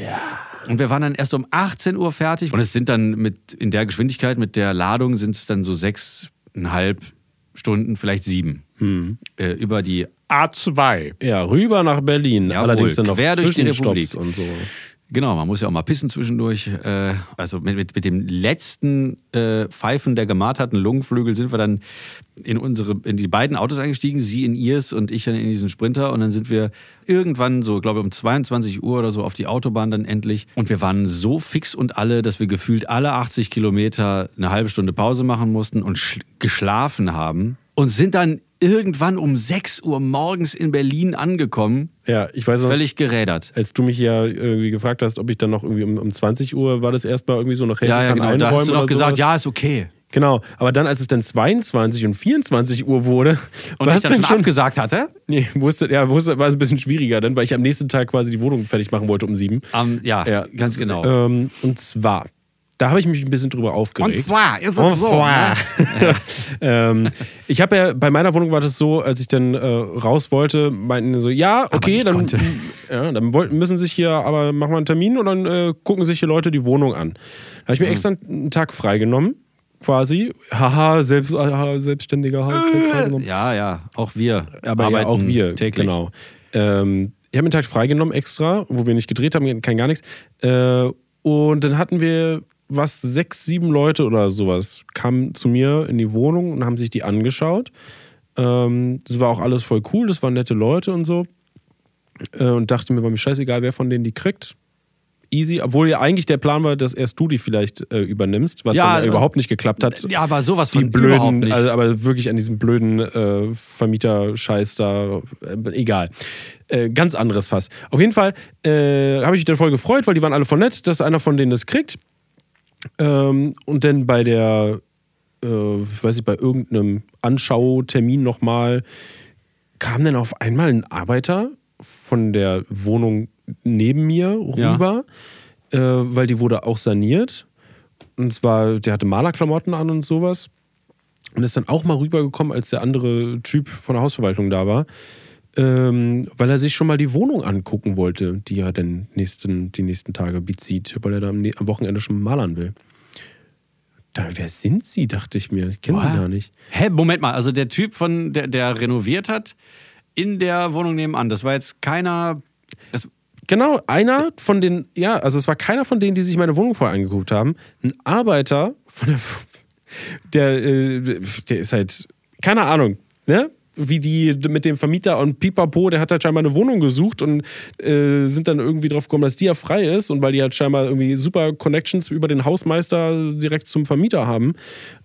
Und wir waren dann erst um 18 Uhr fertig und es sind dann mit, in der Geschwindigkeit, mit der Ladung sind es dann so sechseinhalb Stunden, vielleicht sieben. Hm. Äh, über die A2. Ja, rüber nach Berlin. Jawohl, Allerdings dann noch quer durch die Republik. und so. Genau, man muss ja auch mal pissen zwischendurch. Äh, also mit, mit, mit dem letzten äh, Pfeifen der gemarterten Lungenflügel sind wir dann in unsere, in die beiden Autos eingestiegen, sie in ihrs und ich dann in diesen Sprinter. Und dann sind wir irgendwann so, glaube ich, um 22 Uhr oder so auf die Autobahn dann endlich. Und wir waren so fix und alle, dass wir gefühlt alle 80 Kilometer eine halbe Stunde Pause machen mussten und sch- geschlafen haben. Und sind dann irgendwann um 6 Uhr morgens in Berlin angekommen, Ja, ich weiß noch, völlig gerädert. als du mich ja irgendwie gefragt hast, ob ich dann noch irgendwie um, um 20 Uhr war das erstmal irgendwie so noch helfen Ja, ja, kann genau. Da hast du noch gesagt, sowas. ja, ist okay. Genau, aber dann, als es dann 22 und 24 Uhr wurde, Und war ich dann dann schon abgesagt hatte? Nee, wusste, ja, wusste, war es ein bisschen schwieriger dann, weil ich am nächsten Tag quasi die Wohnung fertig machen wollte um sieben. Ähm, ja, Ja, ganz genau. Ähm, und zwar, da habe ich mich ein bisschen drüber aufgeregt. Und zwar ist es Und so, zwar. ähm, ich habe ja, bei meiner Wohnung war das so, als ich dann äh, raus wollte, meinten so, ja, okay, dann, ja, dann wollten, müssen sich hier, aber machen wir einen Termin und dann äh, gucken sich hier Leute die Wohnung an. Da habe ich mir extra einen Tag freigenommen, quasi. Haha, selbst, haha, selbstständiger Hals, freigenommen. ja, ja, auch wir. Aber ja, auch wir, täglich. genau. Ähm, ich habe einen Tag freigenommen extra, wo wir nicht gedreht haben, kein gar nichts. Äh, und dann hatten wir was, sechs, sieben Leute oder sowas, kamen zu mir in die Wohnung und haben sich die angeschaut. Ähm, das war auch alles voll cool, das waren nette Leute und so. Äh, und dachte mir, war mir scheißegal, wer von denen die kriegt. Easy, obwohl ja eigentlich der Plan war, dass erst du die vielleicht äh, übernimmst, was Ja, dann äh, überhaupt nicht geklappt hat Ja, aber sowas die von überhaupt blöden, nicht. also, aber wirklich an diesem blöden äh, Vermieter-Scheiß da, äh, egal. Äh, ganz anderes Fass. Auf jeden Fall äh, habe ich mich dann voll gefreut, weil die waren alle voll nett, dass einer von denen das kriegt. Ähm, und dann bei der, äh, ich weiß nicht, bei irgendeinem Anschautermin nochmal kam dann auf einmal ein Arbeiter von der Wohnung neben mir Ja. rüber, äh, weil die wurde auch saniert. Und zwar, der hatte Malerklamotten an und sowas. Und ist dann auch mal rübergekommen, als der andere Typ von der Hausverwaltung da war, ähm, weil er sich schon mal die Wohnung angucken wollte, die er dann nächsten, die nächsten Tage bezieht, weil er da am, ne- am Wochenende schon malern will. Da, wer sind sie, dachte ich mir. Ich kenne sie gar nicht. Hä, Moment mal, also der Typ von der, der renoviert hat in der Wohnung nebenan, das war jetzt keiner. Das, Genau, einer von den, ja, also es war keiner von denen, die sich meine Wohnung vorher angeguckt haben. Ein Arbeiter von der, der, äh, der ist halt, keine Ahnung, ne? Wie die mit dem Vermieter und Pipapo, der hat halt scheinbar eine Wohnung gesucht und äh, sind dann irgendwie drauf gekommen, dass die ja frei ist und weil die halt scheinbar irgendwie super Connections über den Hausmeister direkt zum Vermieter haben,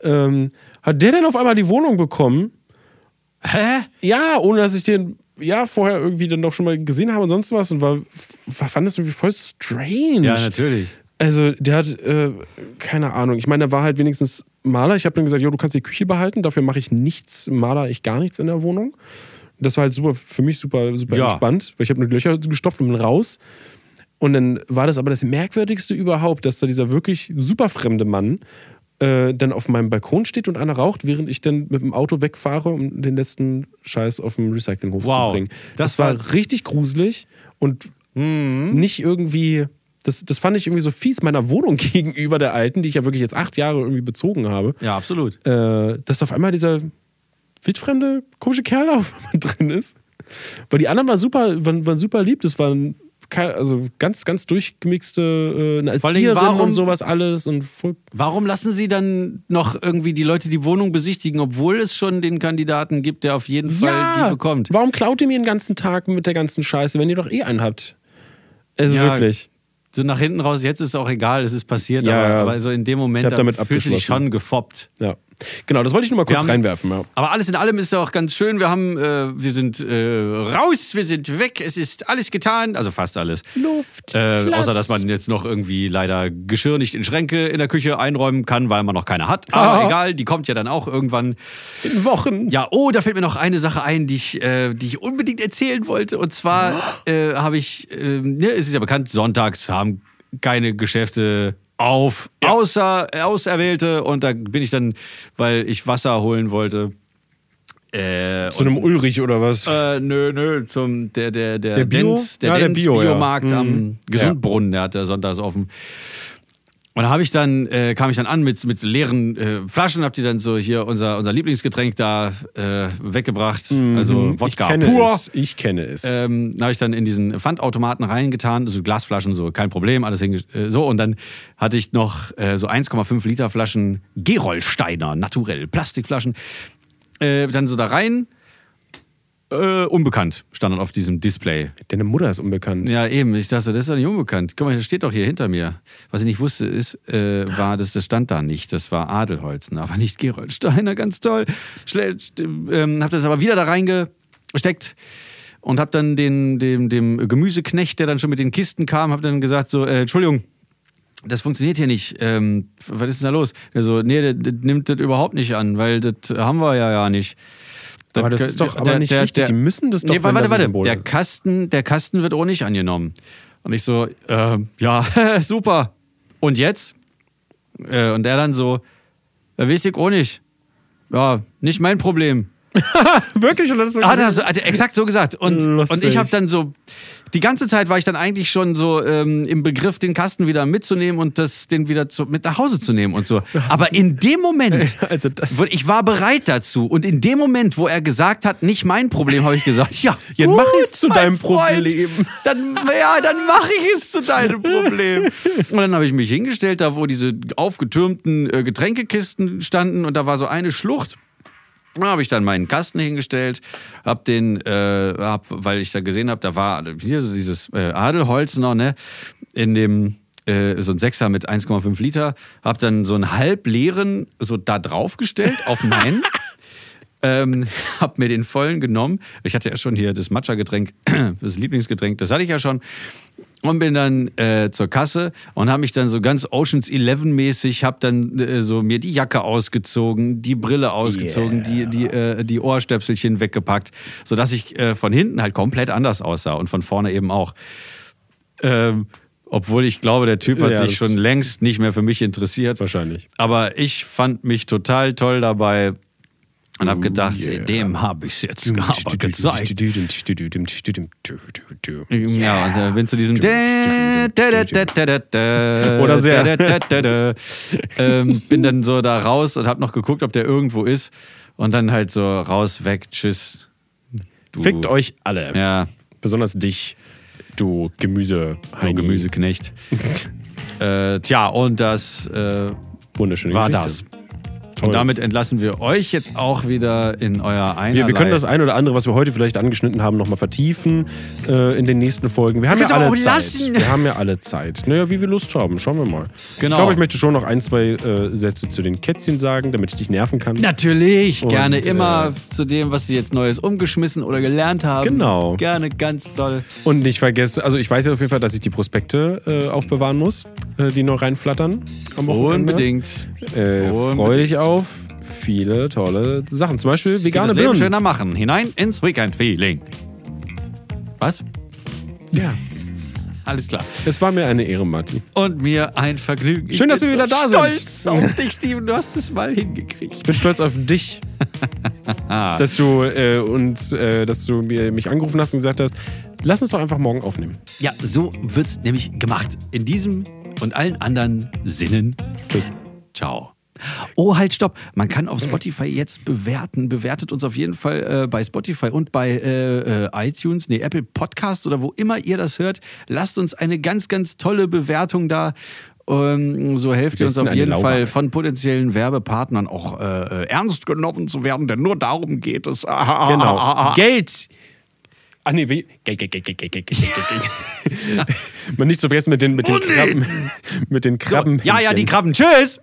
ähm, hat der dann auf einmal die Wohnung bekommen hä? ja, ohne dass ich den ja vorher irgendwie dann doch schon mal gesehen habe und sonst was und war, war fand es irgendwie voll strange. Ja, natürlich. Also der hat äh, keine Ahnung. Ich meine, der war halt wenigstens Maler. Ich habe dann gesagt, jo, du kannst die Küche behalten. Dafür mache ich nichts, maler ich gar nichts in der Wohnung. Das war halt super für mich super super Ja. entspannt, weil ich habe nur die Löcher gestopft und bin raus. Und dann war das aber das merkwürdigste überhaupt, dass da dieser wirklich super fremde Mann äh, dann auf meinem Balkon steht und einer raucht, während ich dann mit dem Auto wegfahre, um den letzten Scheiß auf dem Recyclinghof Wow. zu bringen. Das Das, war, war- richtig gruselig und nicht irgendwie. Das, das fand ich irgendwie so fies meiner Wohnung gegenüber der alten, die ich ja wirklich jetzt acht Jahre irgendwie bezogen habe. Ja, absolut. Äh, dass auf einmal dieser wildfremde, komische Kerl da drin ist. Weil die anderen waren super, waren, waren super lieb. Das waren also ganz, ganz durchgemixte äh, Erzieherin warum- und sowas alles und Warum lassen Sie dann noch irgendwie die Leute die Wohnung besichtigen, obwohl es schon den Kandidaten gibt, der auf jeden Fall die bekommt? Warum klaut ihr mir den ganzen Tag mit der ganzen Scheiße, wenn ihr doch eh einen habt? Also Ja, wirklich. So nach hinten raus, jetzt ist auch egal, es ist passiert, Ja, aber, ja. aber so in dem Moment fühlt sich schon gefoppt. Ja. Genau, das wollte ich nur mal kurz haben- reinwerfen. Ja. Aber alles in allem ist ja auch ganz schön. Wir haben, äh, wir sind äh, raus, wir sind weg, es ist alles getan, also fast alles. Luft. Äh, außer dass man jetzt noch irgendwie leider Geschirr nicht in Schränke in der Küche einräumen kann, weil man noch keine hat. Aber Ah. egal, die kommt ja dann auch irgendwann. in Wochen. Ja, oh, da fällt mir noch eine Sache ein, die ich, äh, die ich unbedingt erzählen wollte. Und zwar äh, habe ich, äh, ne, es ist ja bekannt, sonntags haben keine Geschäfte auf, außer Auserwählte. Und da bin ich dann, weil ich Wasser holen wollte. Äh, Zu einem Ulrich oder was? äh, nö, nö, zum der der der, Der Bio? Benz, der, Ja, der Benz Bio, ja. Biomarkt am Mhm. Gesundbrunnen, der hat da sonntags offen. Und da habe ich dann äh, kam ich dann an mit mit leeren äh, Flaschen, hab die dann so hier unser unser Lieblingsgetränk da äh, weggebracht, also Wodka ich kenne pur. es. Ich kenne es. Ähm, da habe ich dann in diesen Pfandautomaten reingetan, so Glasflaschen, so kein Problem, alles hinge äh, so. Und dann hatte ich noch äh, so 1,5 Liter Flaschen Gerolsteiner, naturell, Plastikflaschen. Äh, dann so da rein. Äh, unbekannt stand dann auf diesem Display. Deine Mutter ist unbekannt. Ja, eben. Ich dachte, das ist doch nicht unbekannt. Guck mal, das steht doch hier hinter mir. Was ich nicht wusste, ist, äh, war, dass das stand da nicht. Das war Adelholzen, aber nicht Gerold Steiner. Ganz toll. Schle ähm, hab das aber wieder da reingesteckt und hab dann den, dem, dem Gemüseknecht, der dann schon mit den Kisten kam, hab dann gesagt so, äh, Entschuldigung, das funktioniert hier nicht. Ähm, was ist denn da los? Der so, nee, der, der nimmt das überhaupt nicht an, weil das haben wir ja ja nicht. Aber das ist doch aber nicht richtig. Die müssen das doch, Nee, warte, das warte. Symbol Der. Kasten, der Kasten wird auch nicht angenommen. Und ich so, äh, ja, super. Und jetzt? Äh, und der dann so, ja, weiß ich auch nicht. Ja, nicht mein Problem. Wirklich? Das so Hat er, so, hat er exakt so gesagt. Und, Lustig. und ich habe dann so, die ganze Zeit war ich dann eigentlich schon so ähm, im Begriff, den Kasten wieder mitzunehmen und das, den wieder zu, mit nach Hause zu nehmen und so. Aber in dem Moment, Also das- wo- ich war bereit dazu. Und in dem Moment, wo er gesagt hat, nicht mein Problem, habe ich gesagt, ja, gut, mach es zu deinem Freund. Problem. Dann, ja, dann mache ich es zu deinem Problem. Und dann habe ich mich hingestellt, da wo diese aufgetürmten äh, Getränkekisten standen und da war so eine Schlucht. Da habe ich dann meinen Kasten hingestellt, hab den, äh, hab, weil ich da gesehen habe, da war hier so dieses äh, Adelholz noch, ne, in dem, äh, so ein Sechser mit 1,5 Liter, hab dann so einen halbleeren so da draufgestellt auf meinen. Ähm, hab mir den vollen genommen. Ich hatte ja schon hier das Matcha-Getränk, das Lieblingsgetränk, das hatte ich ja schon. Und bin dann äh, zur Kasse und habe mich dann so ganz Oceans 11 mäßig, habe dann äh, so mir die Jacke ausgezogen, die Brille ausgezogen, die, die, äh, die Ohrstöpselchen weggepackt, sodass ich äh, von hinten halt komplett anders aussah und von vorne eben auch. Ähm, obwohl ich glaube, der Typ hat Ja, sich schon längst nicht mehr für mich interessiert. Wahrscheinlich. Aber ich fand mich total toll dabei und Oh, habe gedacht, dem habe ich es jetzt aber gezeigt. Ja, und äh, bin zu diesem Oder sehr. ähm, bin dann so da raus und habe noch geguckt, ob der irgendwo ist und dann halt so raus, weg, tschüss. Du, Fickt euch alle. Ja, Besonders dich, du Gemüse. so Gemüseknecht. äh, tja, und das äh, Wunderschöne war Geschichte. das. Toll. Und damit entlassen wir euch jetzt auch wieder in euer Einerlei. Wir, wir können das ein oder andere, was wir heute vielleicht angeschnitten haben, nochmal vertiefen äh, in den nächsten Folgen. Wir haben ja alle Zeit. lassen. Wir haben ja alle Zeit. Naja, wie wir Lust haben. Schauen wir mal. Genau. Ich glaube, ich möchte schon noch ein, zwei äh, Sätze zu den Kätzchen sagen, damit ich dich nerven kann. Natürlich, Und, gerne äh, immer zu dem, was sie jetzt Neues umgeschmissen oder gelernt haben. Genau. Gerne, ganz toll. Und nicht vergessen, also ich weiß ja auf jeden Fall, dass ich die Prospekte äh, aufbewahren muss, äh, die noch reinflattern. Unbedingt. Äh, Unbedingt. Freu dich auf viele tolle Sachen. Zum Beispiel vegane Birnen. schöner machen. Hinein ins Weekend-Feeling. Was? Ja. Alles klar. Es war mir eine Ehre, Matti. Und mir ein Vergnügen. Schön, dass wir wieder so da sind. stolz auf dich, Steven. Du hast es mal hingekriegt. Ich bin stolz auf dich, dass du äh, uns, äh, dass du mir, mich angerufen hast und gesagt hast, lass uns doch einfach morgen aufnehmen. Ja, so wird's nämlich gemacht. In diesem und allen anderen Sinnen. Tschüss. Ciao. Oh, halt, stopp. Man kann auf Spotify jetzt bewerten. Bewertet uns auf jeden Fall äh, bei Spotify und bei äh, äh, iTunes, nee, Apple Podcasts oder wo immer ihr das hört. Lasst uns eine ganz, ganz tolle Bewertung da. Ähm, so helft ihr uns auf jeden Laube. Fall von potenziellen Werbepartnern auch äh, äh, ernst genommen zu werden, denn nur darum geht es. Ah, ah, ah genau. Ah, ah, ah, Geld! Ah nee, wie? Geld, Geld, Geld, Geld, Geld, Geld, Geld, Geld. Man nicht zu vergessen mit den, mit den oh, Krabben. Mit den Krabben. So, ja, ja, die Krabben. Tschüss!